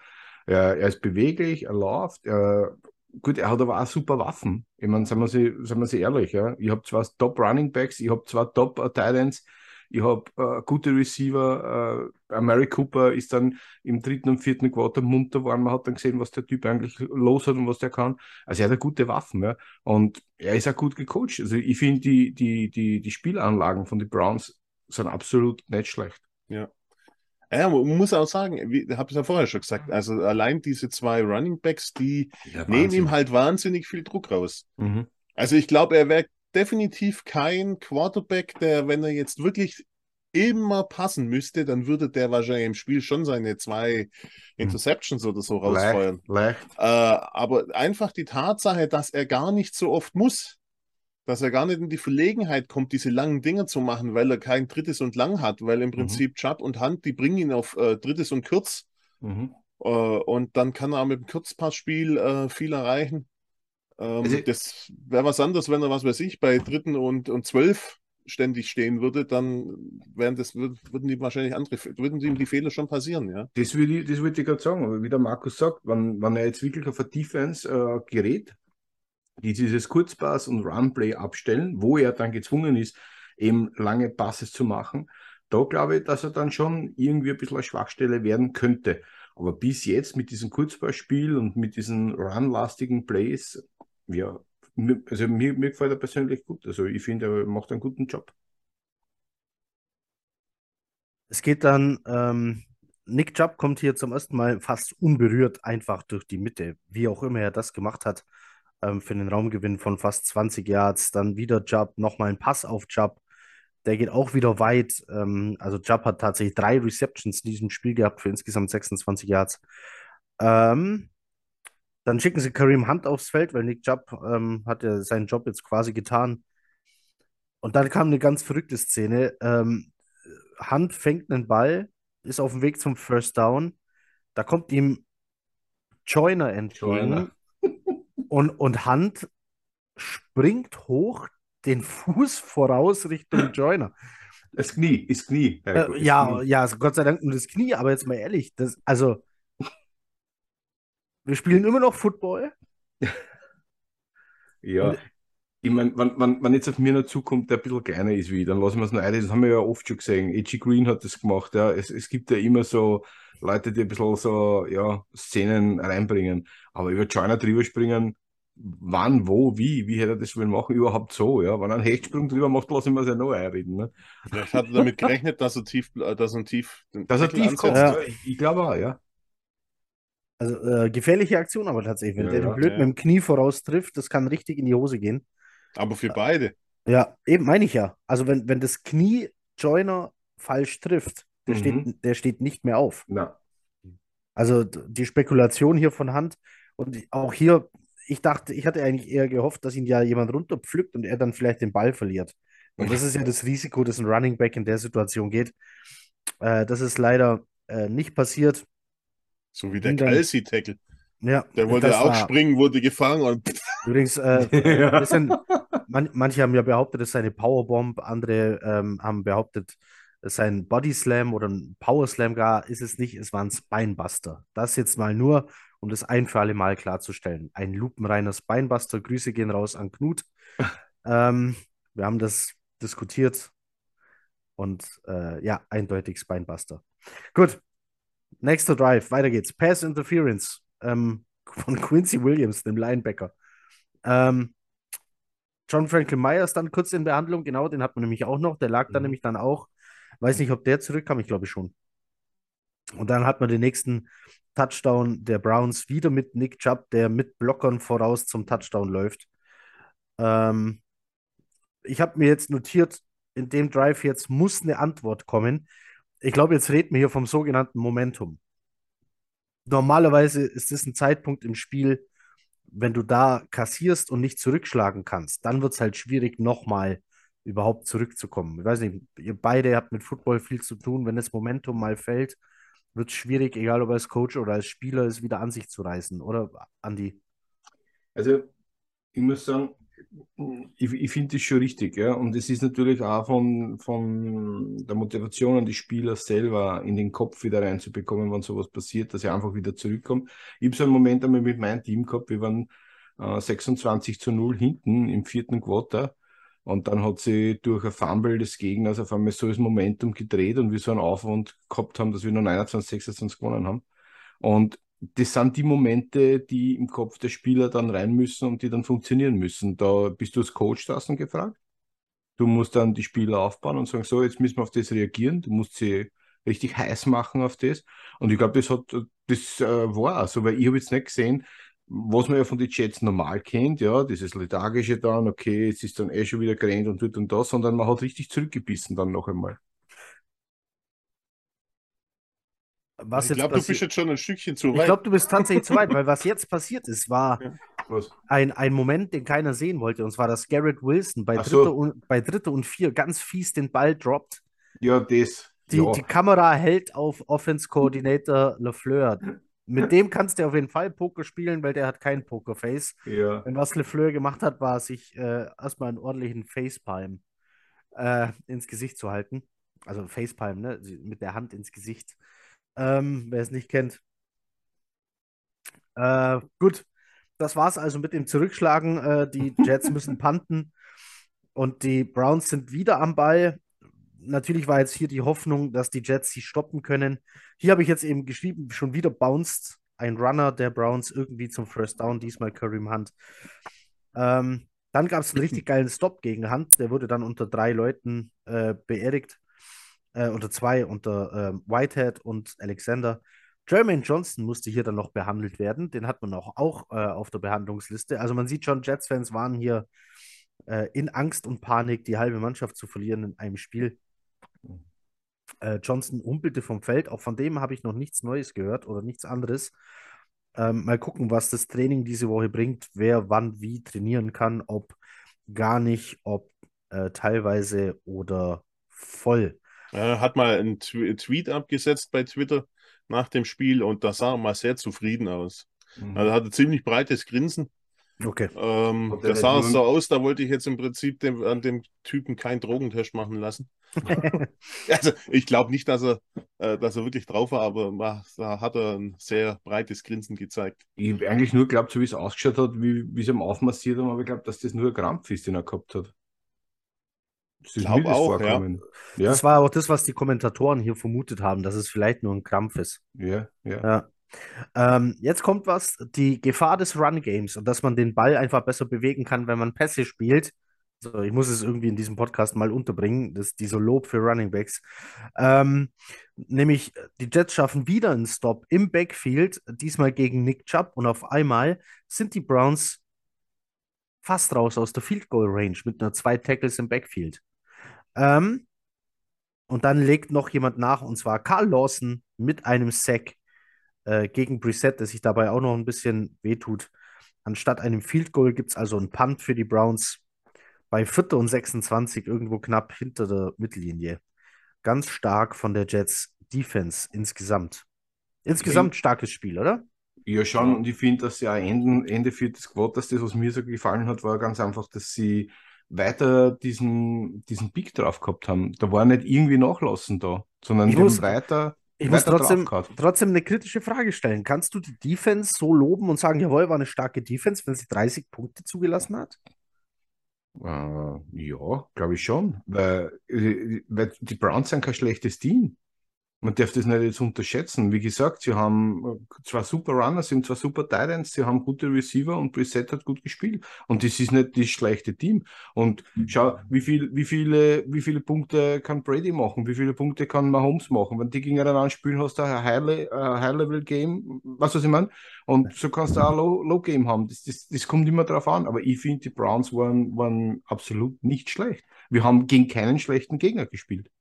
Er, er ist beweglich, er läuft. Er, gut, er hat aber auch super Waffen. Ich meine, seien wir sie, seien wir sie ehrlich, ja. Ich habe zwar Top Running Backs, ich habe zwar Top uh, Titans, ich habe äh, gute Receiver. Äh, Mary Cooper ist dann im dritten und vierten Quarter munter geworden. Man hat dann gesehen, was der Typ eigentlich los hat und was der kann. Also er hat gute Waffen. Ja. Und er ist auch gut gecoacht. Also ich finde, die, die, die, die Spielanlagen von den Browns sind absolut nicht schlecht. Ja. Ja, man muss auch sagen, ich habe es ja vorher schon gesagt, also allein diese zwei Running Backs, die ja, nehmen ihm halt wahnsinnig viel Druck raus. Mhm. Also ich glaube, er wäre definitiv kein Quarterback, der, wenn er jetzt wirklich immer passen müsste, dann würde der wahrscheinlich im Spiel schon seine zwei hm. Interceptions oder so rausfeuern. Leicht, leicht. Äh, aber einfach die Tatsache, dass er gar nicht so oft muss, dass er gar nicht in die Verlegenheit kommt, diese langen Dinge zu machen, weil er kein drittes und lang hat, weil im mhm. Prinzip mhm. Chubb und Hand, die bringen ihn auf äh, drittes und kurz. Mhm. Äh, und dann kann er mit dem Kurzpassspiel äh, viel erreichen. Ähm, also, das wäre was anderes, wenn er, was weiß ich, bei dritten und, und zwölf ständig stehen würde, dann wären das, würden die wahrscheinlich andere, würden ihm die Fehler schon passieren, ja. Das würde ich, das würde ich gerade sagen, aber wie der Markus sagt, wenn, wenn er jetzt wirklich auf eine Defense äh, gerät, die dieses Kurzpass und Runplay abstellen, wo er dann gezwungen ist, eben lange Passes zu machen, da glaube ich, dass er dann schon irgendwie ein bisschen eine Schwachstelle werden könnte. Aber bis jetzt mit diesem Kurzpassspiel und mit diesen runlastigen Plays ja, also mir, mir gefällt er persönlich gut. Also ich finde, er macht einen guten Job. Es geht dann, ähm, Nick Chubb kommt hier zum ersten Mal fast unberührt einfach durch die Mitte, wie auch immer er das gemacht hat, ähm, für den Raumgewinn von fast 20 Yards. Dann wieder Chubb, nochmal ein Pass auf Chubb. Der geht auch wieder weit. Ähm, also Chubb hat tatsächlich drei Receptions in diesem Spiel gehabt für insgesamt 26 Yards. Ähm, dann schicken sie Kareem Hunt aufs Feld, weil Nick Chubb ähm, hat ja seinen Job jetzt quasi getan. Und dann kam eine ganz verrückte Szene. Ähm, Hunt fängt einen Ball, ist auf dem Weg zum First Down. Da kommt ihm Joyner entgegen. Joyner. Und, und Hunt springt hoch, den Fuß voraus Richtung Joyner. Das Knie, ist Knie. Äh, ja, Knie. ja, Gott sei Dank nur das Knie, aber jetzt mal ehrlich, das, also wir spielen immer noch Football. ja. Und, ich meine, wenn, wenn, wenn jetzt auf mir noch zukommt, der ein bisschen kleiner ist wie dann lassen wir es noch ein. Das haben wir ja oft schon gesehen. A.G. Green hat das gemacht. Ja. Es, es gibt ja immer so Leute, die ein bisschen so ja, Szenen reinbringen. Aber über China drüber springen, wann, wo, wie, wie hätte er das wohl machen? Überhaupt so, ja. Wenn er einen Hechtsprung drüber macht, lassen wir es ja noch einreden. Ne? Vielleicht hat er damit gerechnet, dass er tief, dass er tief, dass er tief kommt. Ja. Ich glaube auch, ja. Also äh, gefährliche Aktion aber tatsächlich. Wenn ja, der den blöd ja. mit dem Knie voraus trifft, das kann richtig in die Hose gehen. Aber für beide. Ja, eben meine ich ja. Also wenn, wenn das Knie Joiner falsch trifft, der, mhm. steht, der steht nicht mehr auf. Na. Also die Spekulation hier von Hand und auch hier, ich dachte, ich hatte eigentlich eher gehofft, dass ihn ja jemand runterpflückt und er dann vielleicht den Ball verliert. Und das ist ja das Risiko, dass ein Running Back in der Situation geht. Äh, das ist leider äh, nicht passiert. So wie der Kelsey-Tackle. Ja, der wollte ja auch war... springen, wurde gefangen und. Übrigens, äh, ja. bisschen, man, manche haben ja behauptet, es sei eine Powerbomb, andere ähm, haben behauptet, es sei ein Body Slam oder ein Power Slam gar, ist es nicht, es war ein Spinebuster. Das jetzt mal nur, um das ein für alle Mal klarzustellen. Ein lupenreiner Spinebuster. Grüße gehen raus an Knut. ähm, wir haben das diskutiert und äh, ja, eindeutig Spinebuster. Gut, Nächster Drive, weiter geht's. Pass Interference ähm, von Quincy Williams, dem Linebacker. Ähm, John Franklin Myers dann kurz in Behandlung, genau, den hat man nämlich auch noch. Der lag da mhm. nämlich dann auch. Weiß nicht, ob der zurückkam, ich glaube schon. Und dann hat man den nächsten Touchdown der Browns wieder mit Nick Chubb, der mit Blockern voraus zum Touchdown läuft. Ähm, ich habe mir jetzt notiert, in dem Drive jetzt muss eine Antwort kommen ich glaube, jetzt reden wir hier vom sogenannten Momentum. Normalerweise ist es ein Zeitpunkt im Spiel, wenn du da kassierst und nicht zurückschlagen kannst, dann wird es halt schwierig, nochmal überhaupt zurückzukommen. Ich weiß nicht, ihr beide habt mit Football viel zu tun. Wenn das Momentum mal fällt, wird es schwierig, egal ob als Coach oder als Spieler, es wieder an sich zu reißen, oder Andi? Also, ich muss sagen, ich, ich finde das schon richtig, ja. Und es ist natürlich auch von, von der Motivation an die Spieler selber in den Kopf wieder reinzubekommen, wenn sowas passiert, dass er einfach wieder zurückkommt. Ich habe so einen Moment einmal mit meinem Team gehabt, wir waren äh, 26 zu 0 hinten im vierten Quarter. Und dann hat sie durch ein Fumble des Gegners auf einmal so das Momentum gedreht und wir so einen Aufwand gehabt haben, dass wir nur 29, 26 gewonnen haben. Und das sind die Momente, die im Kopf der Spieler dann rein müssen und die dann funktionieren müssen. Da bist du als Coach draußen gefragt. Du musst dann die Spieler aufbauen und sagen, so, jetzt müssen wir auf das reagieren. Du musst sie richtig heiß machen auf das. Und ich glaube, das hat, das äh, war so, weil ich habe jetzt nicht gesehen, was man ja von den Jets normal kennt, ja, dieses Lethargische dann, okay, jetzt ist dann eh schon wieder gerannt und tut und das, sondern man hat richtig zurückgebissen dann noch einmal. Was ich glaube, du bist jetzt schon ein Stückchen zu weit. Ich glaube, du bist tatsächlich zu weit, weil was jetzt passiert ist, war ja. ein, ein Moment, den keiner sehen wollte. Und zwar, dass Garrett Wilson bei, Dritte, so. und, bei Dritte und Vier ganz fies den Ball droppt. Ja, das. Die, ja. die Kamera hält auf Offense Coordinator LeFleur. Mit dem kannst du auf jeden Fall Poker spielen, weil der hat kein Pokerface. Ja. Und was LeFleur gemacht hat, war, sich äh, erstmal einen ordentlichen Facepalm äh, ins Gesicht zu halten. Also Facepalm, ne? Mit der Hand ins Gesicht. Ähm, wer es nicht kennt. Äh, gut, das war's also mit dem Zurückschlagen. Äh, die Jets müssen panten und die Browns sind wieder am Ball. Natürlich war jetzt hier die Hoffnung, dass die Jets sie stoppen können. Hier habe ich jetzt eben geschrieben, schon wieder bounced ein Runner der Browns irgendwie zum First Down, diesmal Kareem Hunt. Ähm, dann gab es einen richtig geilen Stop gegen Hunt, der wurde dann unter drei Leuten äh, beerdigt äh, unter zwei, unter äh, Whitehead und Alexander. Jermaine Johnson musste hier dann noch behandelt werden. Den hat man auch, auch äh, auf der Behandlungsliste. Also man sieht schon, Jets-Fans waren hier äh, in Angst und Panik, die halbe Mannschaft zu verlieren in einem Spiel. Äh, Johnson humpelte vom Feld. Auch von dem habe ich noch nichts Neues gehört oder nichts anderes. Ähm, mal gucken, was das Training diese Woche bringt, wer wann wie trainieren kann, ob gar nicht, ob äh, teilweise oder voll. Er hat mal einen Tweet abgesetzt bei Twitter nach dem Spiel und da sah er mal sehr zufrieden aus. Mhm. Also hatte ziemlich breites Grinsen. Okay. Ähm, da sah es so aus, da wollte ich jetzt im Prinzip dem, an dem Typen keinen Drogentest machen lassen. also ich glaube nicht, dass er, äh, dass er wirklich drauf war, aber da hat er ein sehr breites Grinsen gezeigt. Ich eigentlich nur glaubt, so wie es ausgeschaut hat, wie, wie sie ihm aufmassiert haben, aber ich glaube, dass das nur ein Krampf ist, den er gehabt hat. Ich glaube auch, ja. ja. Das war auch das, was die Kommentatoren hier vermutet haben, dass es vielleicht nur ein Krampf ist. Ja, ja. ja. Ähm, jetzt kommt was, die Gefahr des Run-Games und dass man den Ball einfach besser bewegen kann, wenn man Pässe spielt. So, ich muss es irgendwie in diesem Podcast mal unterbringen, das, dieser Lob für Running Backs. Ähm, nämlich, die Jets schaffen wieder einen Stop im Backfield, diesmal gegen Nick Chubb und auf einmal sind die Browns fast raus aus der Field Goal Range mit einer zwei Tackles im Backfield. Ähm, und dann legt noch jemand nach, und zwar Carl Lawson mit einem Sack äh, gegen Brissett, der sich dabei auch noch ein bisschen wehtut. Anstatt einem Field Goal gibt es also einen Punt für die Browns bei 4. und 26 irgendwo knapp hinter der Mittellinie. Ganz stark von der Jets Defense insgesamt. Insgesamt okay. starkes Spiel, oder? Ja, schon. Und ich finde, dass sie auch Ende, Ende viertes Quarters, das, was mir so gefallen hat, war ganz einfach, dass sie weiter diesen, diesen Peak drauf gehabt haben. Da war nicht irgendwie Nachlassen da, sondern ich muss, weiter. Ich weiter muss trotzdem, trotzdem eine kritische Frage stellen. Kannst du die Defense so loben und sagen, jawohl, war eine starke Defense, wenn sie 30 Punkte zugelassen hat? Uh, ja, glaube ich schon. Weil, äh, weil die Browns sind kein schlechtes Team man darf das nicht jetzt unterschätzen. Wie gesagt, sie haben äh, zwar super Runner, sie haben zwar super Titans, sie haben gute Receiver und Preset hat gut gespielt. Und das ist nicht das schlechte Team. Und schau, wie, viel, wie, viele, wie viele Punkte kann Brady machen? Wie viele Punkte kann Mahomes machen? Wenn die gegeneinander spielen, hast du ein High-Level-Game, weißt du, was ich meine? Und so kannst du auch ein Low-Game haben. Das, das, das kommt immer drauf an. Aber ich finde, die Browns waren, waren absolut nicht schlecht. Wir haben gegen keinen schlechten Gegner gespielt.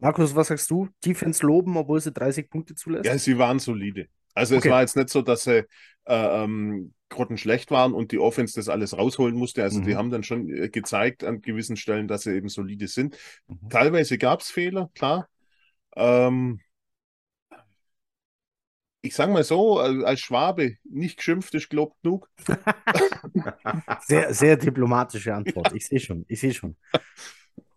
Markus, was sagst du? Defense loben, obwohl sie 30 Punkte zulässt? Ja, sie waren solide. Also okay. es war jetzt nicht so, dass sie äh, ähm, grottenschlecht waren und die Offense das alles rausholen musste. Also mhm. die haben dann schon äh, gezeigt an gewissen Stellen, dass sie eben solide sind. Mhm. Teilweise gab es Fehler, klar. Ähm, ich sage mal so, als Schwabe, nicht geschimpft ist gelobt genug. sehr, sehr diplomatische Antwort. Ich sehe schon, ich sehe schon.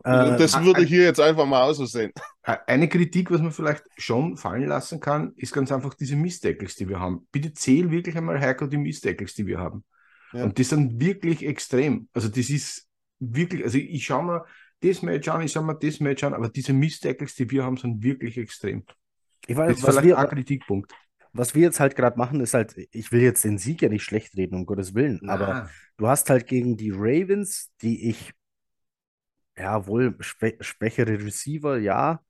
Äh, das würde hier jetzt einfach mal aussehen. Eine Kritik, was man vielleicht schon fallen lassen kann, ist ganz einfach diese Mistdeckels, die wir haben. Bitte zähl wirklich einmal, Heiko, die Mistdeckels, die wir haben. Ja. Und die sind wirklich extrem. Also das ist wirklich, also ich schaue mir das Match an, ich schaue mir das Match an, aber diese Mistdeckels, die wir haben, sind wirklich extrem. Ich weiß, das ist vielleicht wir, ein Kritikpunkt was wir jetzt halt gerade machen, ist halt, ich will jetzt den Sieg ja nicht schlecht reden, um Gottes Willen, Na. aber du hast halt gegen die Ravens, die ich, ja, wohl schwä schwächere Receiver, ja,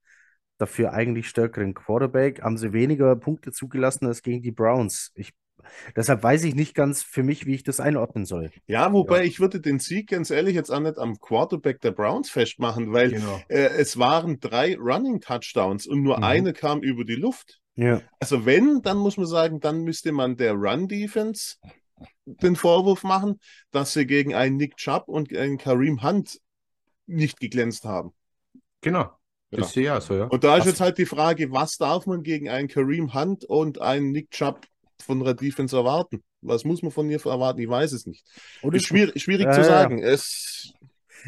dafür eigentlich stärkeren Quarterback, haben sie weniger Punkte zugelassen als gegen die Browns. Ich Deshalb weiß ich nicht ganz für mich, wie ich das einordnen soll. Ja, wobei ja. ich würde den Sieg ganz ehrlich jetzt auch nicht am Quarterback der Browns festmachen, weil genau. äh, es waren drei Running Touchdowns und nur mhm. eine kam über die Luft. Ja. Also wenn, dann muss man sagen, dann müsste man der Run-Defense den Vorwurf machen, dass sie gegen einen Nick Chubb und einen Kareem Hunt nicht geglänzt haben. Genau. Das sehe ich auch so, ja. Und da ist jetzt halt die Frage, was darf man gegen einen Kareem Hunt und einen Nick Chubb von der Defense erwarten? Was muss man von ihr erwarten? Ich weiß es nicht. Und ist schwierig, schwierig äh, zu sagen. Es...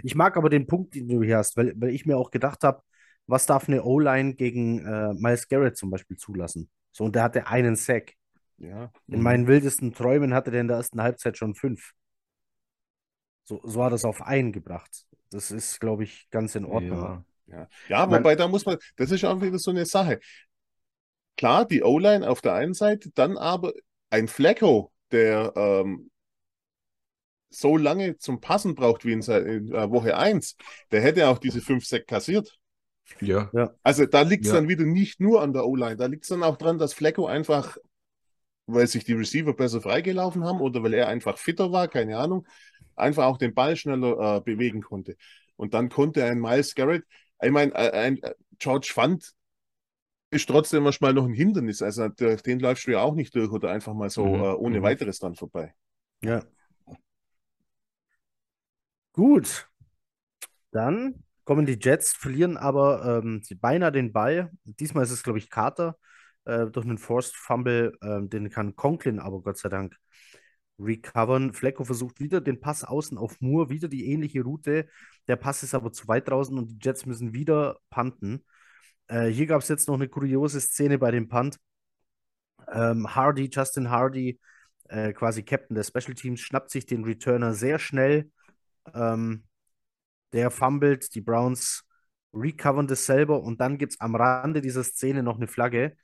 Ich mag aber den Punkt, den du hier hast, weil, weil ich mir auch gedacht habe, was darf eine O-Line gegen äh, Miles Garrett zum Beispiel zulassen? So, und der hatte einen Sack. Ja. In mhm. meinen wildesten Träumen hatte der in der ersten Halbzeit schon fünf. So, so hat es auf einen gebracht. Das ist, glaube ich, ganz in Ordnung. Ja, ja. ja wobei man, da muss man, das ist auch wieder so eine Sache. Klar, die O-Line auf der einen Seite, dann aber ein Flecko, der ähm, so lange zum Passen braucht wie in, in äh, Woche 1, der hätte auch diese 5 Sack kassiert. Ja. ja. Also da liegt es ja. dann wieder nicht nur an der O-Line, da liegt es dann auch dran, dass Flecko einfach, weil sich die Receiver besser freigelaufen haben oder weil er einfach fitter war, keine Ahnung, einfach auch den Ball schneller äh, bewegen konnte. Und dann konnte ein Miles Garrett, ich meine, äh, ein äh, George Fund ist trotzdem manchmal noch ein Hindernis. Also den läufst du ja auch nicht durch oder einfach mal so mhm. äh, ohne mhm. weiteres dann vorbei. Ja. Gut. Dann kommen die Jets, verlieren aber ähm, beinahe den Ball. Diesmal ist es, glaube ich, Carter äh, durch einen Forced Fumble. Äh, den kann Conklin aber Gott sei Dank recovern. Flecko versucht wieder den Pass außen auf Moore, wieder die ähnliche Route. Der Pass ist aber zu weit draußen und die Jets müssen wieder punten. Äh, hier gab es jetzt noch eine kuriose Szene bei dem Punt. Ähm, Hardy, Justin Hardy, äh, quasi Captain der Special Teams, schnappt sich den Returner sehr schnell. Ähm, der fummelt, die Browns recovern das selber und dann gibt es am Rande dieser Szene noch eine Flagge.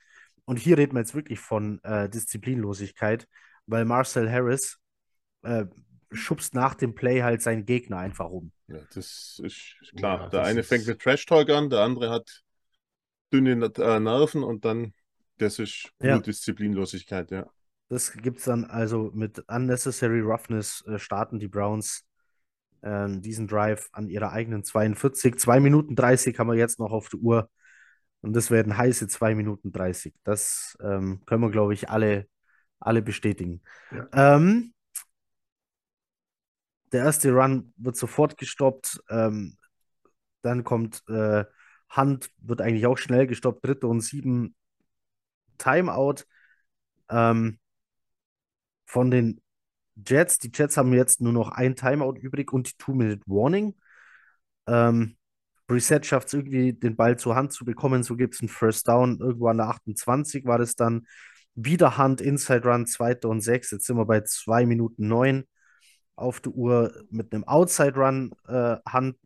Und hier reden wir jetzt wirklich von äh, Disziplinlosigkeit, weil Marcel Harris äh, schubst nach dem Play halt seinen Gegner einfach um. Ja, das ist klar. Ja, der eine fängt mit Trash Talk an, der andere hat dünne äh, Nerven und dann, das ist ja. Disziplinlosigkeit, ja. Das gibt es dann also mit Unnecessary Roughness äh, starten die Browns ähm, diesen Drive an ihrer eigenen 42. 2 Minuten 30 haben wir jetzt noch auf der Uhr. Und das werden heiße 2 Minuten 30. Das ähm, können wir, glaube ich, alle, alle bestätigen. Ja. Ähm, der erste Run wird sofort gestoppt. Ähm, dann kommt äh, Hand, wird eigentlich auch schnell gestoppt. Dritte und sieben Timeout. Ähm, von den Jets. Die Jets haben jetzt nur noch ein Timeout übrig und die Two-Minute-Warning. Ähm, Reset schafft es irgendwie, den Ball zur Hand zu bekommen. So gibt es einen First Down. Irgendwo an der 28 war das dann. Wieder Hand, Inside Run, zweite und sechs. Jetzt sind wir bei 2 Minuten 9 auf der Uhr mit einem Outside Run. Äh, Hand,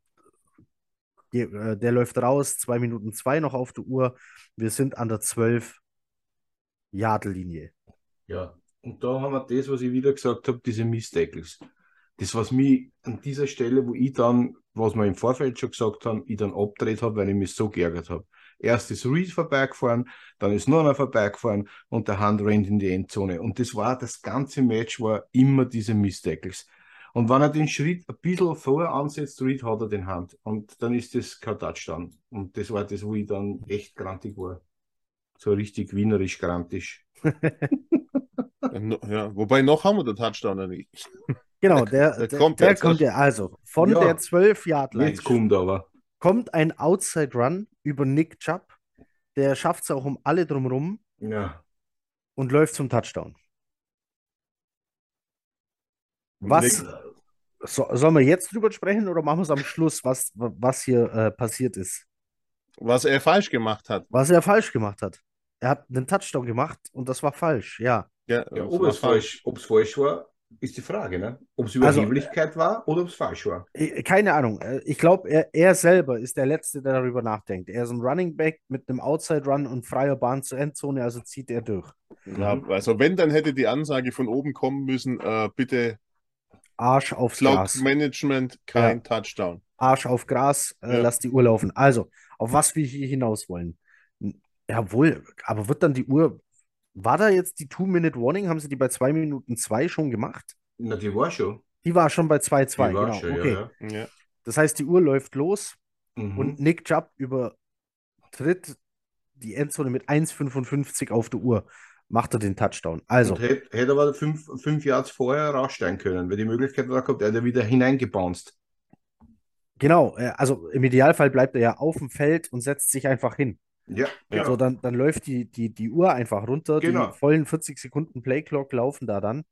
der, äh, der läuft raus. 2 Minuten 2 noch auf der Uhr. Wir sind an der 12 Yard-Linie. Ja, und da haben wir das, was ich wieder gesagt habe, diese Mistakes. Das, was mich an dieser Stelle, wo ich dann, was wir im Vorfeld schon gesagt haben, ich dann abgedreht habe, weil ich mich so geärgert habe. Erst ist Reed vorbeigefahren, dann ist noch einer vorbeigefahren und der Hand rennt in die Endzone. Und das war, das ganze Match war immer diese Mistakes. Und wenn er den Schritt ein bisschen vorher ansetzt, Reed hat er den Hand. Und dann ist das kein Touchdown. Und das war das, wo ich dann echt grantig war. So richtig wienerisch grantisch. Ja, wobei noch haben wir den Touchdown noch nicht. Genau, der, der, der kommt, der kommt ja. Also von ja, der 12 Yard Line. Jetzt kommt aber. Kommt ein Outside Run über Nick Chubb. Der schafft es auch um alle drumherum. Ja. und läuft zum Touchdown. Was so, sollen wir jetzt drüber sprechen oder machen wir es am Schluss, was, was hier äh, passiert ist? Was er falsch gemacht hat. Was er falsch gemacht hat. Er hat einen Touchdown gemacht und das war falsch, ja. Ja, ja ob es falsch, falsch war, ist die Frage, ne? Ob es Überheblichkeit also, war oder ob es falsch war. Keine Ahnung. Äh, ich glaube, er, er, selber ist der Letzte, der darüber nachdenkt. Er ist ein Running Back mit einem Outside Run und freier Bahn zur Endzone, also zieht er durch. Ja, also wenn, dann hätte die Ansage von oben kommen müssen, äh, bitte Arsch aufs Clock Gras. Management, kein ja. Touchdown. Arsch auf Gras, äh, ja. lass die Uhr laufen. Also, auf was wir hier hinaus wollen. Jawohl, aber wird dann die Uhr war da jetzt die Two-Minute-Warning? Haben sie die bei 2 Minuten 2 schon gemacht? Na, die war schon. Die war schon bei 2-2, genau. Schon, okay. Ja, ja. Das heißt, die Uhr läuft los mhm. und Nick Chubb übertritt die Endzone mit 1,55 auf der Uhr. Macht er den Touchdown. Also. Hätte, hätte aber fünf, fünf Yards vorher raussteigen können, weil die Möglichkeit da kommt, er hätte wieder hineingebounced. Genau, äh, also im Idealfall bleibt er ja auf dem Feld und setzt sich einfach hin. Ja, genau. So, dann, dann läuft die, die, die Uhr einfach runter. Genau. Die vollen 40 Sekunden Playclock laufen da dann.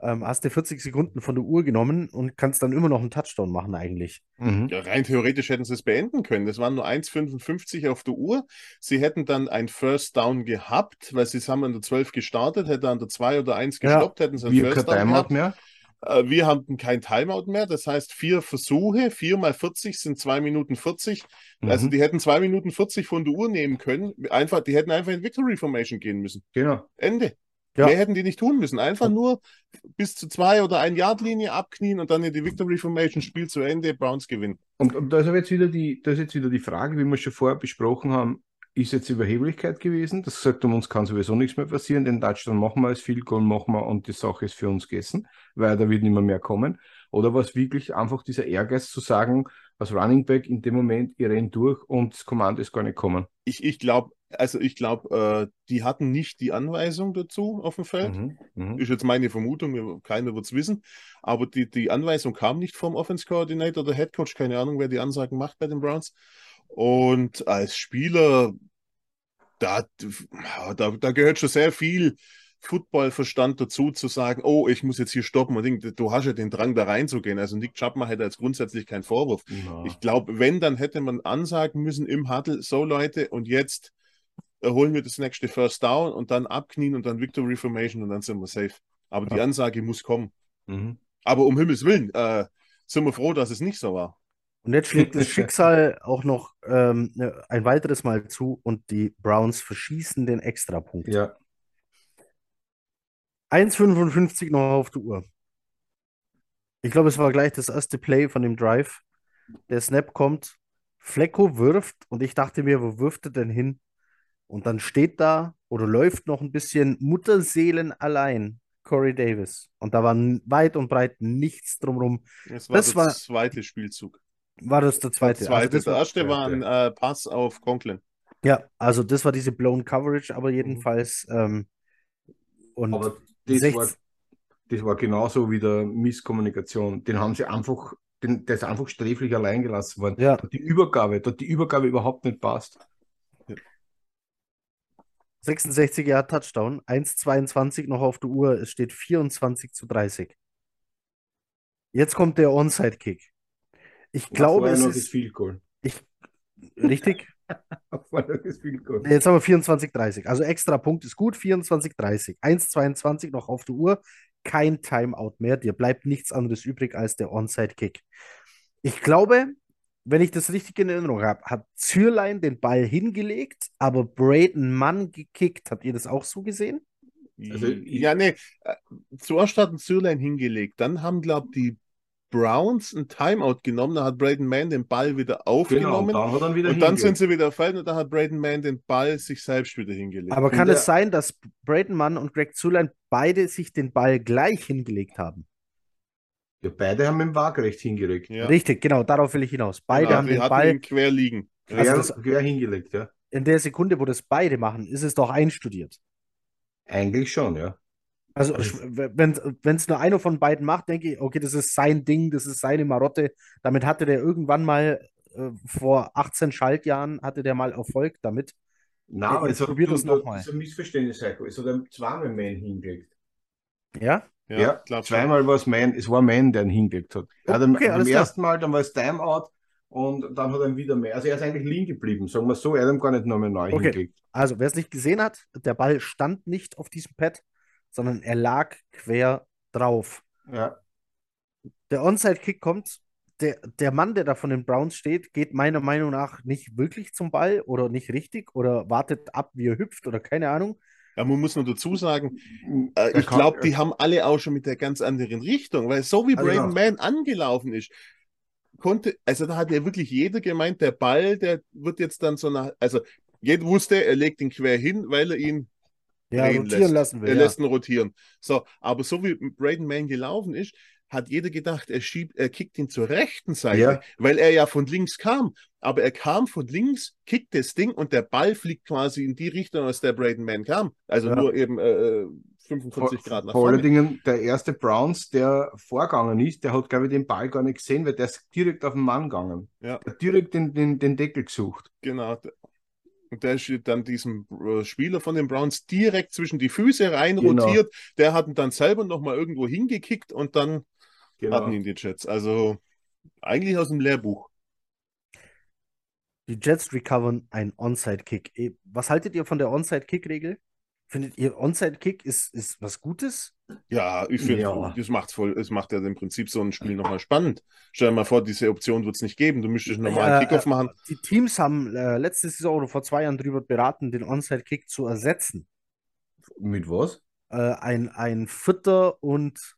Ähm, hast du 40 Sekunden von der Uhr genommen und kannst dann immer noch einen Touchdown machen, eigentlich. Mhm. Ja, rein theoretisch hätten sie es beenden können. Das waren nur 1,55 auf der Uhr. Sie hätten dann ein First Down gehabt, weil sie haben an der 12 gestartet, hätte an der 2 oder 1 gestoppt, ja. hätten sie ein First Down gehabt. Mehr. Äh, wir haben kein Timeout mehr, das heißt vier Versuche, vier mal 40 sind zwei Minuten 40. Also mhm. Also die hätten zwei Minuten 40 von der Uhr nehmen können. Einfach, die hätten einfach in Victory Formation gehen müssen. Genau. Ende. Ja. Mehr hätten die nicht tun müssen. Einfach nur bis zu zwei oder ein Yard Linie abknien und dann in die Victory Formation Spiel zu Ende, Browns gewinnen. Und, und da ist jetzt wieder die, das ist jetzt wieder die Frage, wie wir schon vorher besprochen haben, ist jetzt Überheblichkeit gewesen. Das sagt, um uns kann sowieso nichts mehr passieren. Den Touchdown machen wir als Field Goal machen wir und die Sache ist für uns gegessen, weil da wird nicht mehr, mehr kommen. Oder war es wirklich einfach dieser Ehrgeiz zu sagen, als Running Back in dem Moment, ihr rennt durch und das Kommando ist gar nicht kommen? Ich, ich glaube, also ich glaube, äh, die hatten nicht die Anweisung dazu auf dem Feld. Mhm, mh. Ist jetzt meine Vermutung, keiner wird es wissen. Aber die, die Anweisung kam nicht vom Offense Coordinator oder Head Coach, keine Ahnung, wer die Ansagen macht bei den Browns. Und als Spieler da, da, da gehört schon sehr viel Footballverstand dazu, zu sagen, oh, ich muss jetzt hier stoppen und du hast ja den Drang, da reinzugehen. Also Nick Chapman hätte jetzt grundsätzlich keinen Vorwurf. Ja. Ich glaube, wenn, dann hätte man ansagen müssen im Huddle, so Leute, und jetzt holen wir das nächste First Down und dann abknien und dann Victory Formation und dann sind wir safe. Aber ja. die Ansage muss kommen. Mhm. Aber um Himmels Willen, äh, sind wir froh, dass es nicht so war. Und jetzt schlägt das Schicksal auch noch ähm, ne, ein weiteres Mal zu und die Browns verschießen den Extrapunkt. Ja. 1,55 noch auf der Uhr. Ich glaube, es war gleich das erste Play von dem Drive. Der Snap kommt, Flecko wirft und ich dachte mir, wo wirft er denn hin? Und dann steht da oder läuft noch ein bisschen Mutterseelen allein Corey Davis. Und da war weit und breit nichts drumherum. Das war das der war, zweite Spielzug. War das der zweite? Der, zweite. Also der erste war ein äh, Pass auf Conklin. Ja, also das war diese blown Coverage, aber jedenfalls. Ähm, und aber das war, das war genauso wie der Misskommunikation. Den haben sie einfach, den, der ist einfach sträflich allein gelassen worden. Ja. Die Übergabe, dort die Übergabe überhaupt nicht passt. 66 Jahre Touchdown, 1,22 noch auf der Uhr, es steht 24 zu 30. Jetzt kommt der Onside-Kick. Ich glaube, es ist. Field Goal. Ich, richtig? Jetzt haben wir 24, 30. Also extra Punkt ist gut, 24, 30. 1,22 noch auf der Uhr. Kein Timeout mehr. Dir bleibt nichts anderes übrig als der Onside-Kick. Ich glaube, wenn ich das richtig in Erinnerung habe, hat Zürlein den Ball hingelegt, aber Braden Mann gekickt. Habt ihr das auch so gesehen? Also, ja, nee. Äh, zuerst hat Zürlein hingelegt. Dann haben, glaube ich, die Browns ein Timeout genommen, da hat Braden Mann den Ball wieder aufgenommen genau, dann wieder und dann sind sie wieder auf Feld und da hat Braden Mann den Ball sich selbst wieder hingelegt. Aber kann es sein, dass Braden Mann und Greg Zulein beide sich den Ball gleich hingelegt haben? Ja, beide haben im Waagerecht hingelegt. Ja. Richtig, genau, darauf will ich hinaus. Beide genau, haben den Ball quer liegen. Quer, also quer hingelegt, ja. In der Sekunde, wo das beide machen, ist es doch einstudiert. Eigentlich schon, ja. Also, also wenn es nur einer von beiden macht, denke ich, okay, das ist sein Ding, das ist seine Marotte. Damit hatte der irgendwann mal äh, vor 18 Schaltjahren hatte der mal Erfolg damit. Nein, aber jetzt probiert das nochmal. Das ist ein Missverständnis, Heiko. Es hat einem zweimal Man hingelegt. Ja? Ja, ja zweimal war es Man, es war Man, der ihn hingelegt hat. Er hat okay, am ersten Mal, dann war es Timeout und dann hat er ihn wieder mehr. Also er ist eigentlich liegen geblieben, sagen wir so, er hat ihm gar nicht nochmal neu okay. hingelegt. Also wer es nicht gesehen hat, der Ball stand nicht auf diesem Pad, sondern er lag quer drauf. Ja. Der Onside-Kick kommt der, der Mann, der da von den Browns steht, geht meiner Meinung nach nicht wirklich zum Ball oder nicht richtig oder wartet ab, wie er hüpft oder keine Ahnung. Ja, man muss nur dazu sagen, äh, ich glaube, die haben alle auch schon mit der ganz anderen Richtung, weil so wie also Braden Mann angelaufen ist, konnte, also da hat ja wirklich jeder gemeint, der Ball, der wird jetzt dann so nach, also jeder wusste, er legt ihn quer hin, weil er ihn ja, rotieren lässt. lassen will. Er ja. lässt ihn rotieren. So, aber so wie Braden Mann gelaufen ist, hat jeder gedacht, er schiebt, er kickt ihn zur rechten Seite, ja. weil er ja von links kam. Aber er kam von links, kickt das Ding und der Ball fliegt quasi in die Richtung, aus der Braden Man kam. Also ja. nur eben äh, 45 Grad nach vorne. Vor allen Dingen der erste Browns, der vorgegangen ist, der hat, glaube ich, den Ball gar nicht gesehen, weil der ist direkt auf den Mann gegangen. Ja. direkt den, den, den Deckel gesucht. Genau. Und der ist dann diesem äh, Spieler von den Browns direkt zwischen die Füße rein genau. rotiert. Der hat ihn dann selber nochmal irgendwo hingekickt und dann genau. hatten ihn die Jets. Also eigentlich aus dem Lehrbuch. Die Jets recovern einen Onside-Kick. Eh, was haltet ihr von der Onside-Kick-Regel? Findet ihr Onside-Kick ist, ist was Gutes? Ja, ich finde, ja. das macht's voll, es macht ja im Prinzip so ein Spiel nochmal spannend. Stell dir mal vor, diese Option wird es nicht geben. Du müsstest einen normalen ja, Kickoff machen. Die Teams haben äh, letzte Saison oder vor zwei Jahren darüber beraten, den Onside-Kick zu ersetzen. Mit was? Äh, ein, ein Vierter und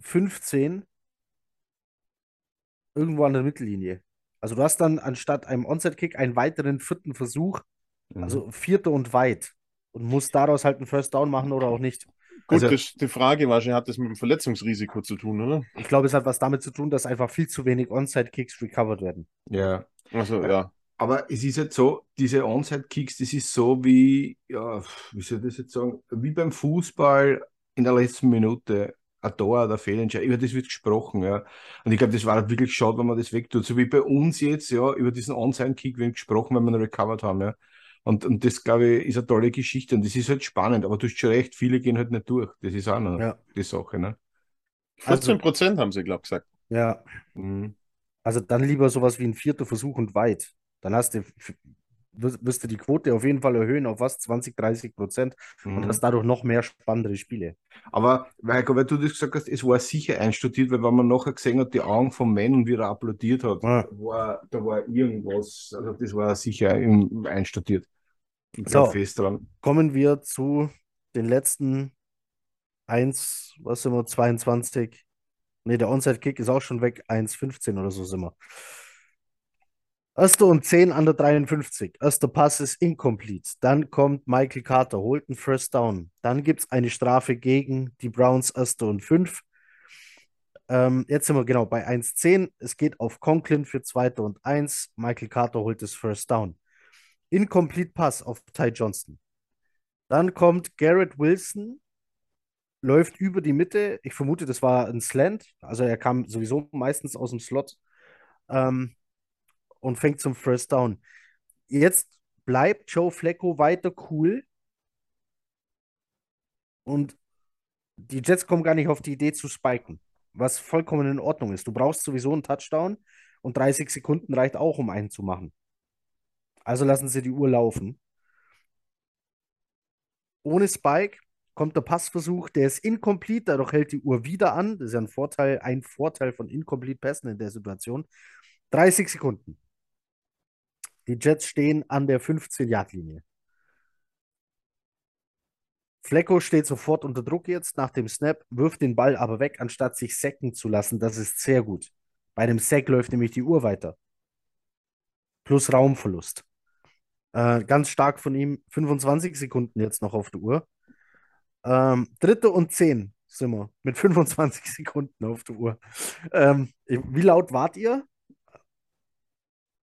15 irgendwo an der Mittellinie. Also du hast dann anstatt einem Onside-Kick einen weiteren vierten Versuch, mhm. also vierter und weit. Und musst daraus halt einen First Down machen oder auch nicht. Gut, also, das, die Frage wahrscheinlich hat das mit dem Verletzungsrisiko zu tun, oder? Ich glaube, es hat was damit zu tun, dass einfach viel zu wenig Onside-Kicks recovered werden. Ja. Also, ja. Aber es ist halt so, diese Onside-Kicks, das ist so wie, ja, wie soll ich das jetzt sagen, wie beim Fußball in der letzten Minute ein Tor oder Fehlentscheidung, über das wird gesprochen, ja. Und ich glaube, das war halt wirklich schade, wenn man das wegtut. So wie bei uns jetzt, ja, über diesen Onside-Kick wird gesprochen, wenn wir ihn recovered haben, ja. Und, und das, glaube ich, ist eine tolle Geschichte und das ist halt spannend, aber du hast schon recht, viele gehen halt nicht durch. Das ist auch noch ja. die Sache, ne? 14 Prozent also, haben sie, glaube ich, gesagt. Ja. Mhm. Also dann lieber sowas wie ein vierter Versuch und weit. Dann hast du wirst du die Quote auf jeden Fall erhöhen auf was? 20, 30 Prozent mhm. und hast dadurch noch mehr spannendere Spiele. Aber, Heiko, weil du das gesagt hast, es war sicher einstudiert, weil wenn man nachher gesehen hat, die Augen vom Mann und wie er applaudiert hat, ja. war, da war irgendwas, also das war sicher einstudiert. Ich so, fest dran. Kommen wir zu den letzten 1, was sind wir, 22. Ne, der Onside-Kick ist auch schon weg, 1,15 oder so sind wir. Erster und 10 an der 53. Erster Pass ist incomplete. Dann kommt Michael Carter, holt einen First Down. Dann gibt es eine Strafe gegen die Browns, erster und 5. Ähm, jetzt sind wir genau bei 1-10. Es geht auf Conklin für zweiter und 1. Michael Carter holt das First Down. Incomplete Pass auf Ty Johnston. Dann kommt Garrett Wilson, läuft über die Mitte. Ich vermute, das war ein Slant. Also er kam sowieso meistens aus dem Slot. Ähm, und fängt zum First Down. Jetzt bleibt Joe Flacco weiter cool. Und die Jets kommen gar nicht auf die Idee zu spiken, was vollkommen in Ordnung ist. Du brauchst sowieso einen Touchdown und 30 Sekunden reicht auch, um einen zu machen. Also lassen sie die Uhr laufen. Ohne Spike kommt der Passversuch, der ist incomplete, dadurch hält die Uhr wieder an. Das ist ja ein Vorteil, ein Vorteil von incomplete Pässen in der Situation. 30 Sekunden. Die Jets stehen an der 15-Yard-Linie. Flecko steht sofort unter Druck jetzt nach dem Snap, wirft den Ball aber weg, anstatt sich sacken zu lassen. Das ist sehr gut. Bei einem Sack läuft nämlich die Uhr weiter. Plus Raumverlust. Äh, ganz stark von ihm. 25 Sekunden jetzt noch auf der Uhr. Ähm, dritte und 10 sind wir mit 25 Sekunden auf der Uhr. Ähm, wie laut wart ihr?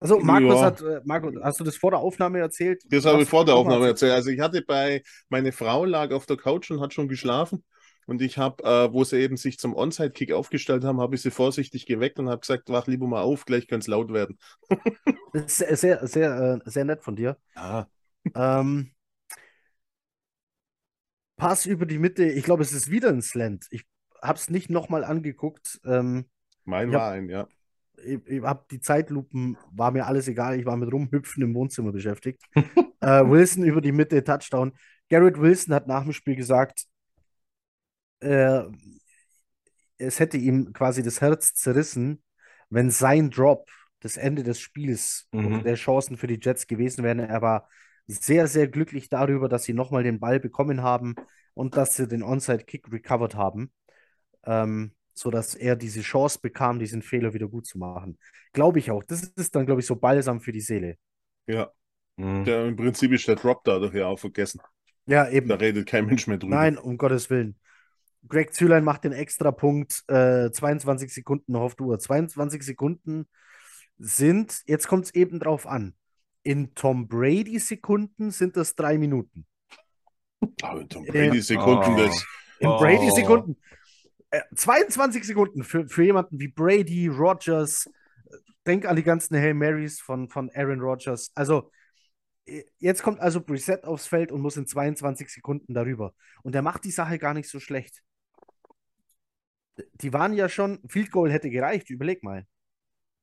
Also Markus ja. hat, äh, Markus, hast du das vor der Aufnahme erzählt? Das habe ich vor der Aufnahme erzählt. Also ich hatte bei, meine Frau lag auf der Couch und hat schon geschlafen. Und ich habe, äh, wo sie eben sich zum Onside-Kick aufgestellt haben, habe ich sie vorsichtig geweckt und habe gesagt, wach lieber mal auf, gleich könnte es laut werden. sehr, sehr, sehr, äh, sehr nett von dir. Ja. Ähm, Pass über die Mitte, ich glaube, es ist wieder ein Slant. Ich habe es nicht nochmal angeguckt. Ähm, mein war ein, ja. Ich, ich habe die Zeitlupen, war mir alles egal, ich war mit Rumhüpfen im Wohnzimmer beschäftigt. äh, Wilson über die Mitte, Touchdown. Garrett Wilson hat nach dem Spiel gesagt, äh, es hätte ihm quasi das Herz zerrissen, wenn sein Drop das Ende des Spiels mhm. der Chancen für die Jets gewesen wäre. Er war sehr, sehr glücklich darüber, dass sie nochmal den Ball bekommen haben und dass sie den Onside-Kick recovered haben, ähm, sodass er diese Chance bekam, diesen Fehler wieder gut zu machen. Glaube ich auch. Das ist dann, glaube ich, so balsam für die Seele. Ja. Mhm. Der, Im Prinzip ist der Drop dadurch ja auch vergessen. Ja, eben. Da redet kein Mensch mehr drüber. Nein, um Gottes Willen. Greg Zülein macht den extra Punkt, äh, 22 Sekunden noch auf der Uhr. 22 Sekunden sind, jetzt kommt es eben drauf an. In Tom Brady-Sekunden sind das drei Minuten. Oh, in Tom Brady-Sekunden, oh. das. In oh. Brady-Sekunden. Äh, 22 Sekunden für, für jemanden wie Brady, Rogers. Denk an die ganzen Hail Marys von, von Aaron Rodgers. Also, jetzt kommt also Preset aufs Feld und muss in 22 Sekunden darüber. Und er macht die Sache gar nicht so schlecht. Die waren ja schon, Field Goal hätte gereicht, überleg mal.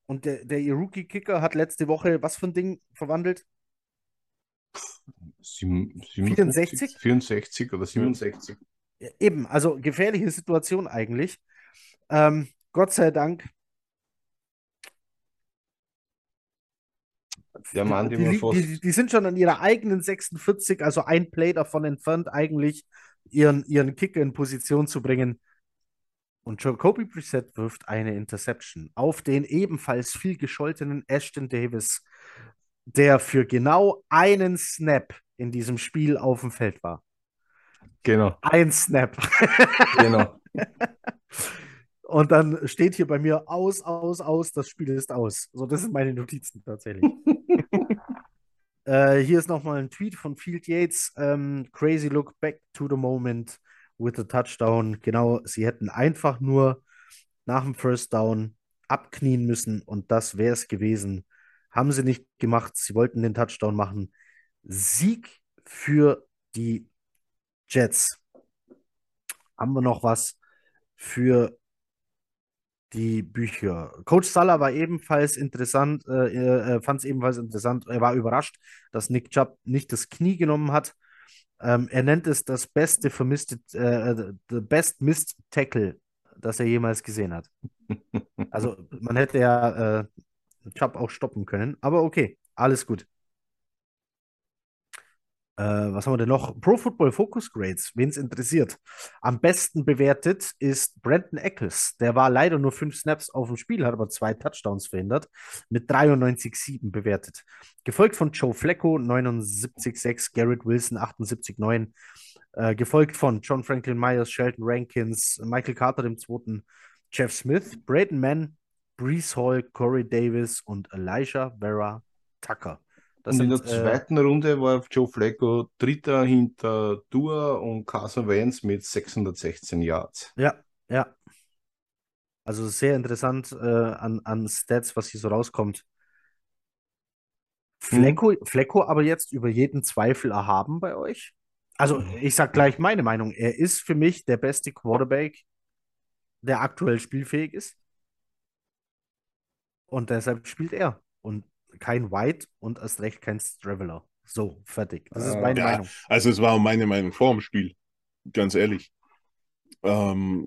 Und der, der Rookie-Kicker hat letzte Woche was für ein Ding verwandelt? 64? 64 oder 67. Ja, eben, also gefährliche Situation eigentlich. Ähm, Gott sei Dank. Der Mann, die, die, die, die, sind schon an ihrer eigenen 46, also ein Play davon entfernt, eigentlich ihren, ihren Kicker in Position zu bringen, und Jacoby Brissett wirft eine Interception auf den ebenfalls viel gescholtenen Ashton Davis, der für genau einen Snap in diesem Spiel auf dem Feld war. Genau. Ein Snap. genau. Und dann steht hier bei mir aus, aus, aus, das Spiel ist aus. So, das sind meine Notizen tatsächlich. äh, hier ist nochmal ein Tweet von Field Yates. Ähm, crazy look back to the moment with a touchdown. Genau, sie hätten einfach nur nach dem First Down abknien müssen und das wäre es gewesen. Haben sie nicht gemacht. Sie wollten den Touchdown machen. Sieg für die Jets. Haben wir noch was für die Bücher? Coach Salah war ebenfalls interessant, äh, äh, fand es ebenfalls interessant. Er war überrascht, dass Nick Chubb nicht das Knie genommen hat. Ähm, er nennt es das beste vermisste, äh, the best missed Tackle, das er jemals gesehen hat. Also man hätte ja äh, Chubb auch stoppen können, aber okay, alles gut. Äh, was haben wir denn noch? Pro Football Focus Grades, wen es interessiert. Am besten bewertet ist Brandon Eccles. Der war leider nur fünf Snaps auf dem Spiel, hat aber zwei Touchdowns verhindert, mit 93,7 bewertet. Gefolgt von Joe Flacco, 79,6, Garrett Wilson, 78,9. Äh, gefolgt von John Franklin Myers, Sheldon Rankins, Michael Carter dem zweiten, Jeff Smith, Braden Mann, Brees Hall, Corey Davis und Elijah Vera Tucker. Das und in der äh, zweiten Runde war Joe Flacco Dritter hinter Tour und Carson Wentz mit 616 Yards. Ja, ja. Also sehr interessant äh, an, an Stats, was hier so rauskommt. Flecko, hm. Flecko aber jetzt über jeden Zweifel erhaben bei euch? Also, mhm. ich sag gleich meine Meinung. Er ist für mich der beste Quarterback, der aktuell spielfähig ist. Und deshalb spielt er. Und kein White und erst recht kein Straveler. So, fertig. Das ist meine ja, Meinung. Also es war meine Meinung vor dem Spiel, ganz ehrlich. Ähm,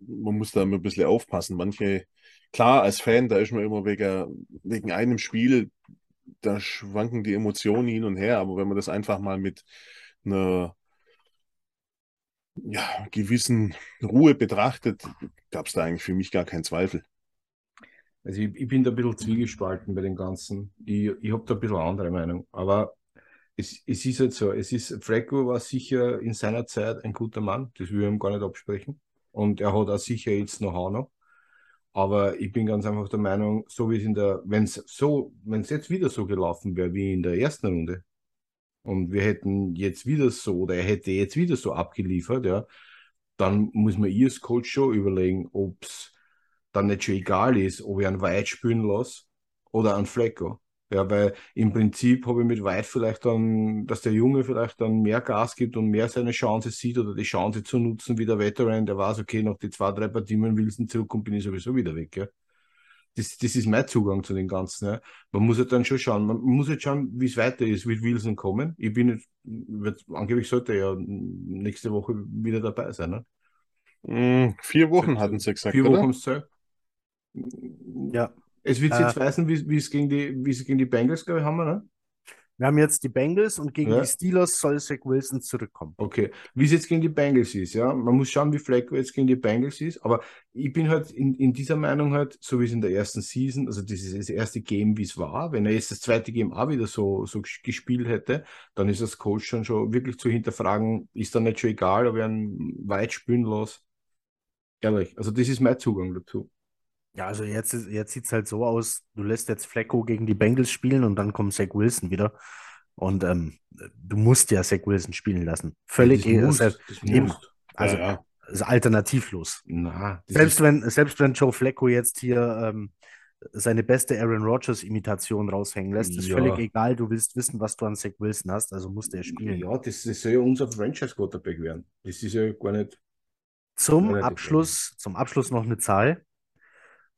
man muss da immer ein bisschen aufpassen. Manche, klar, als Fan, da ist man immer wegen, wegen einem Spiel, da schwanken die Emotionen hin und her, aber wenn man das einfach mal mit einer ja, gewissen Ruhe betrachtet, gab es da eigentlich für mich gar keinen Zweifel. Also ich, ich bin da ein bisschen zwiegespalten bei dem Ganzen. Ich, ich habe da ein bisschen andere Meinung. Aber es, es ist halt so, es ist, Frecko war sicher in seiner Zeit ein guter Mann, das will ich ihm gar nicht absprechen. Und er hat auch sicher jetzt noch noch. Aber ich bin ganz einfach der Meinung, so wie es in der, wenn es so, wenn es jetzt wieder so gelaufen wäre wie in der ersten Runde, und wir hätten jetzt wieder so, oder er hätte jetzt wieder so abgeliefert, ja, dann muss man ihr als Coach schon überlegen, ob es dann nicht schon egal ist, ob ich einen White spielen lasse oder einen Flecko. Ja, weil im Prinzip habe ich mit White vielleicht dann, dass der Junge vielleicht dann mehr Gas gibt und mehr seine Chance sieht oder die Chance zu nutzen, wie der Veteran, der weiß, okay, nach die zwei, drei Partien, wenn Wilson zurückkommt, bin ich sowieso wieder weg. Ja. Das, das ist mein Zugang zu den Ganzen. Ja. Man muss halt dann schon schauen, man muss jetzt schauen, wie es weiter ist, wird Wilson kommen. Ich bin jetzt, wird, angeblich sollte er ja nächste Woche wieder dabei sein. Ne? Mm, vier Wochen hatten sie gesagt, Vier oder? Wochen Zeit. Ja. Es wird Äh, jetzt weisen, wie, es gegen die, wie es gegen die Bengals, glaube ich, haben wir, ne? Wir haben jetzt die Bengals und gegen Ja. die Steelers soll Zach Wilson zurückkommen. Okay, wie es jetzt gegen die Bengals ist, ja. Man muss schauen, wie Flacco jetzt gegen die Bengals ist, aber ich bin halt in, in dieser Meinung halt, so wie es in der ersten Season, also dieses das erste Game, wie es war, wenn er jetzt das zweite Game auch wieder so, so ges- gespielt hätte, dann ist das Coach schon schon wirklich zu hinterfragen, ist dann nicht schon egal, ob er einen weit spielen lässt. Ehrlich, also das ist mein Zugang dazu. Ja, also jetzt, jetzt sieht es halt so aus, du lässt jetzt Flacco gegen die Bengals spielen und dann kommt Zach Wilson wieder. Und ähm, du musst ja Zach Wilson spielen lassen. Völlig, das selbst- das eben. muss. also ja, ja. ist alternativlos. Na, Selbst wenn, selbst wenn Joe Flacco jetzt hier ähm, seine beste Aaron Rodgers-Imitation raushängen lässt, ist Ja. völlig egal. Du willst wissen, was du an Zach Wilson hast, also musst er spielen. ja, das, das soll ja unser Franchise-Quarterback werden. Das ist ja gar nicht. Zum Relativ Abschluss, zum Abschluss noch eine Zahl.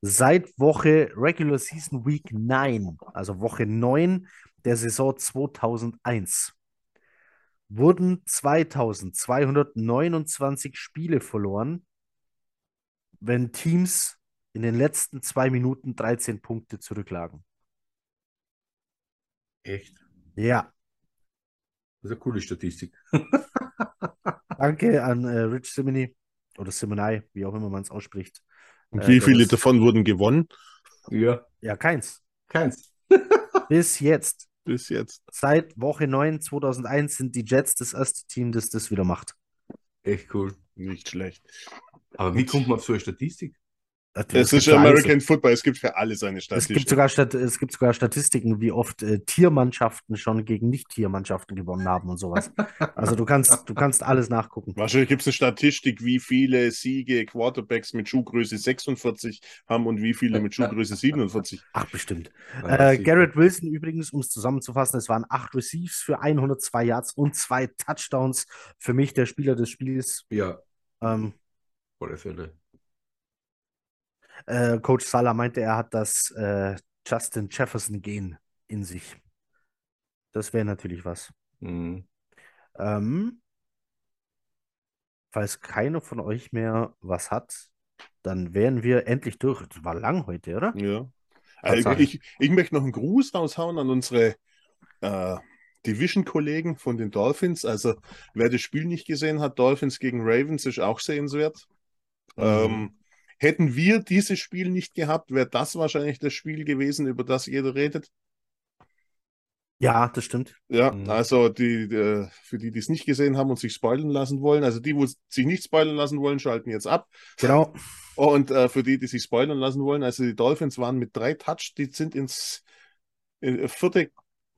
Seit Woche Regular Season Week 9, also Woche 9 der Saison 2001, wurden 2229 Spiele verloren, wenn Teams in den letzten zwei Minuten 13 Punkte zurücklagen. Echt? Ja, Das ist eine coole Statistik. danke an äh, Rich Simony oder Simonai, wie auch immer man es ausspricht. Und Äh, wie der viele das- davon wurden gewonnen Ja, Ja, keins. keins. Bis jetzt. bis jetzt? Seit Woche 9 2001 sind die Jets das erste Team, das das wieder macht. Echt cool. Nicht schlecht. Aber wie kommt man auf so eine Statistik? Das Es ist für alles- American Football, es gibt für alles eine Es gibt, Statistik. sogar Stat es gibt sogar Statistiken, wie oft äh, Tiermannschaften schon gegen Nicht-Tiermannschaften gewonnen haben und sowas. Also du kannst, du kannst alles nachgucken. Wahrscheinlich gibt es eine Statistik, wie viele Siege Quarterbacks mit Schuhgröße 46 haben und wie viele mit Schuhgröße 47. Ach, bestimmt. Äh. Garrett Wilson übrigens, um es zusammenzufassen, es waren acht Receives für 102 Yards und zwei Touchdowns. Für mich der Spieler des Spiels. Ja, Ähm, alle Fälle. Äh, Coach Salah meinte, er hat das äh, Justin Jefferson-Gen in sich. Das wäre natürlich was. Mhm. Ähm, falls keiner von euch mehr was hat, dann wären wir endlich durch. Das war lang heute, oder? Ja. Also ich, ich möchte noch einen Gruß raushauen an unsere äh, Division-Kollegen von den Dolphins. Also wer das Spiel nicht gesehen hat, Dolphins gegen Ravens ist auch sehenswert. Mhm. Ähm, hätten wir dieses Spiel nicht gehabt, wäre das wahrscheinlich das Spiel gewesen, über das jeder redet. Ja, das stimmt. Ja, Mhm. also die, die, für die, die es nicht gesehen haben und sich spoilern lassen wollen, also die, wo sich nicht spoilern lassen wollen, schalten jetzt ab. Genau. Und äh, für die, die sich spoilern lassen wollen, also die Dolphins waren mit drei Touch, die sind ins äh, vierte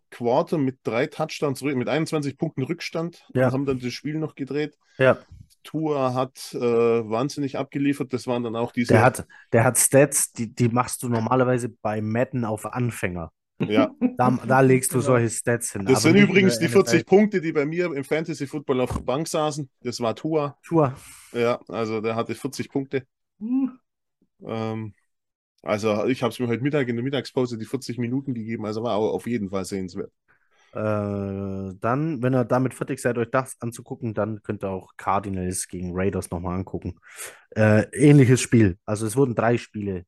Quarter mit drei Touchdowns zurück, mit 21 Punkten Rückstand Ja. und haben dann das Spiel noch gedreht. Ja, Tua hat äh, wahnsinnig abgeliefert. Das waren dann auch diese. der hat, der hat Stats, die, die machst du normalerweise bei Madden auf Anfänger. ja, Da, da legst du Genau. solche Stats hin. das aber sind übrigens die 40 NFL. Punkte, die bei mir im Fantasy Football auf der Bank saßen. Das war Tua. Tour. Ja, also der hatte 40 Punkte. Mhm. Ähm, also ich habe es mir heute Mittag in der Mittagspause die 40 Minuten gegeben, also war auch auf jeden Fall sehenswert. Äh, dann, wenn ihr damit fertig seid, euch das anzugucken, dann könnt ihr auch Cardinals gegen Raiders nochmal angucken. Äh, ähnliches Spiel. Also es wurden drei Spiele.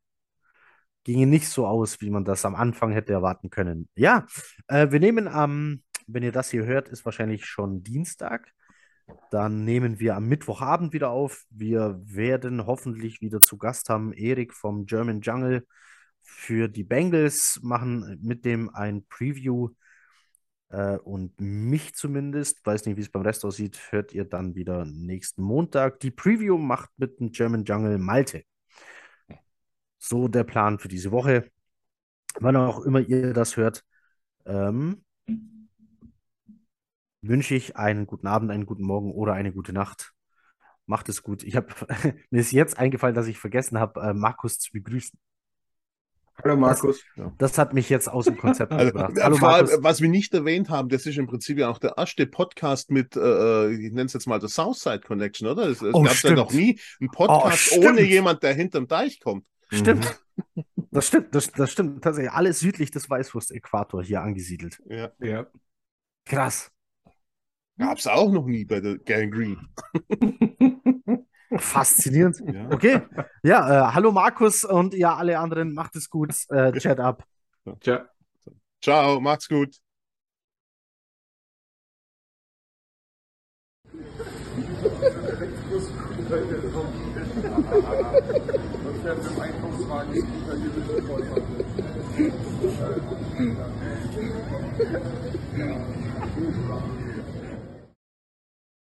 Gingen nicht so aus, wie man das am Anfang hätte erwarten können. Ja, äh, wir nehmen am, wenn ihr das hier hört, ist wahrscheinlich schon Dienstag. Dann nehmen wir am Mittwochabend wieder auf. Wir werden hoffentlich wieder zu Gast haben Erik vom German Jungle für die Bengals, machen mit dem ein Preview. Äh, und mich zumindest, weiß nicht, wie es beim Rest aussieht, hört ihr dann wieder nächsten Montag. Die Preview macht mit dem German Jungle Malte. So der Plan für diese Woche. Wann auch immer ihr das hört, ähm, wünsche ich einen guten Abend, einen guten Morgen oder eine gute Nacht. Macht es gut. Ich habe mir ist jetzt eingefallen, dass ich vergessen habe, äh, Markus zu begrüßen. Hallo Markus. Das, das, hat mich jetzt aus dem Konzept also, gebracht. Hallo vor allem, was wir nicht erwähnt haben, das ist im Prinzip ja auch der erste Podcast mit, äh, ich nenne es jetzt mal der Southside Connection, oder? Es, es oh, gab ja noch nie einen Podcast oh, ohne jemand, der hinterm Deich kommt. Stimmt. Mhm. Das stimmt, das, das stimmt. Tatsächlich alles südlich des Weißwurst-Äquator hier angesiedelt. Ja. ja. Krass. Gab es auch noch nie bei der Gang Green. Faszinierend. Ja. Okay. Ja, äh, hallo Markus und ja, alle anderen, macht es gut. Äh, chat ab. Ciao. Ciao, macht's gut.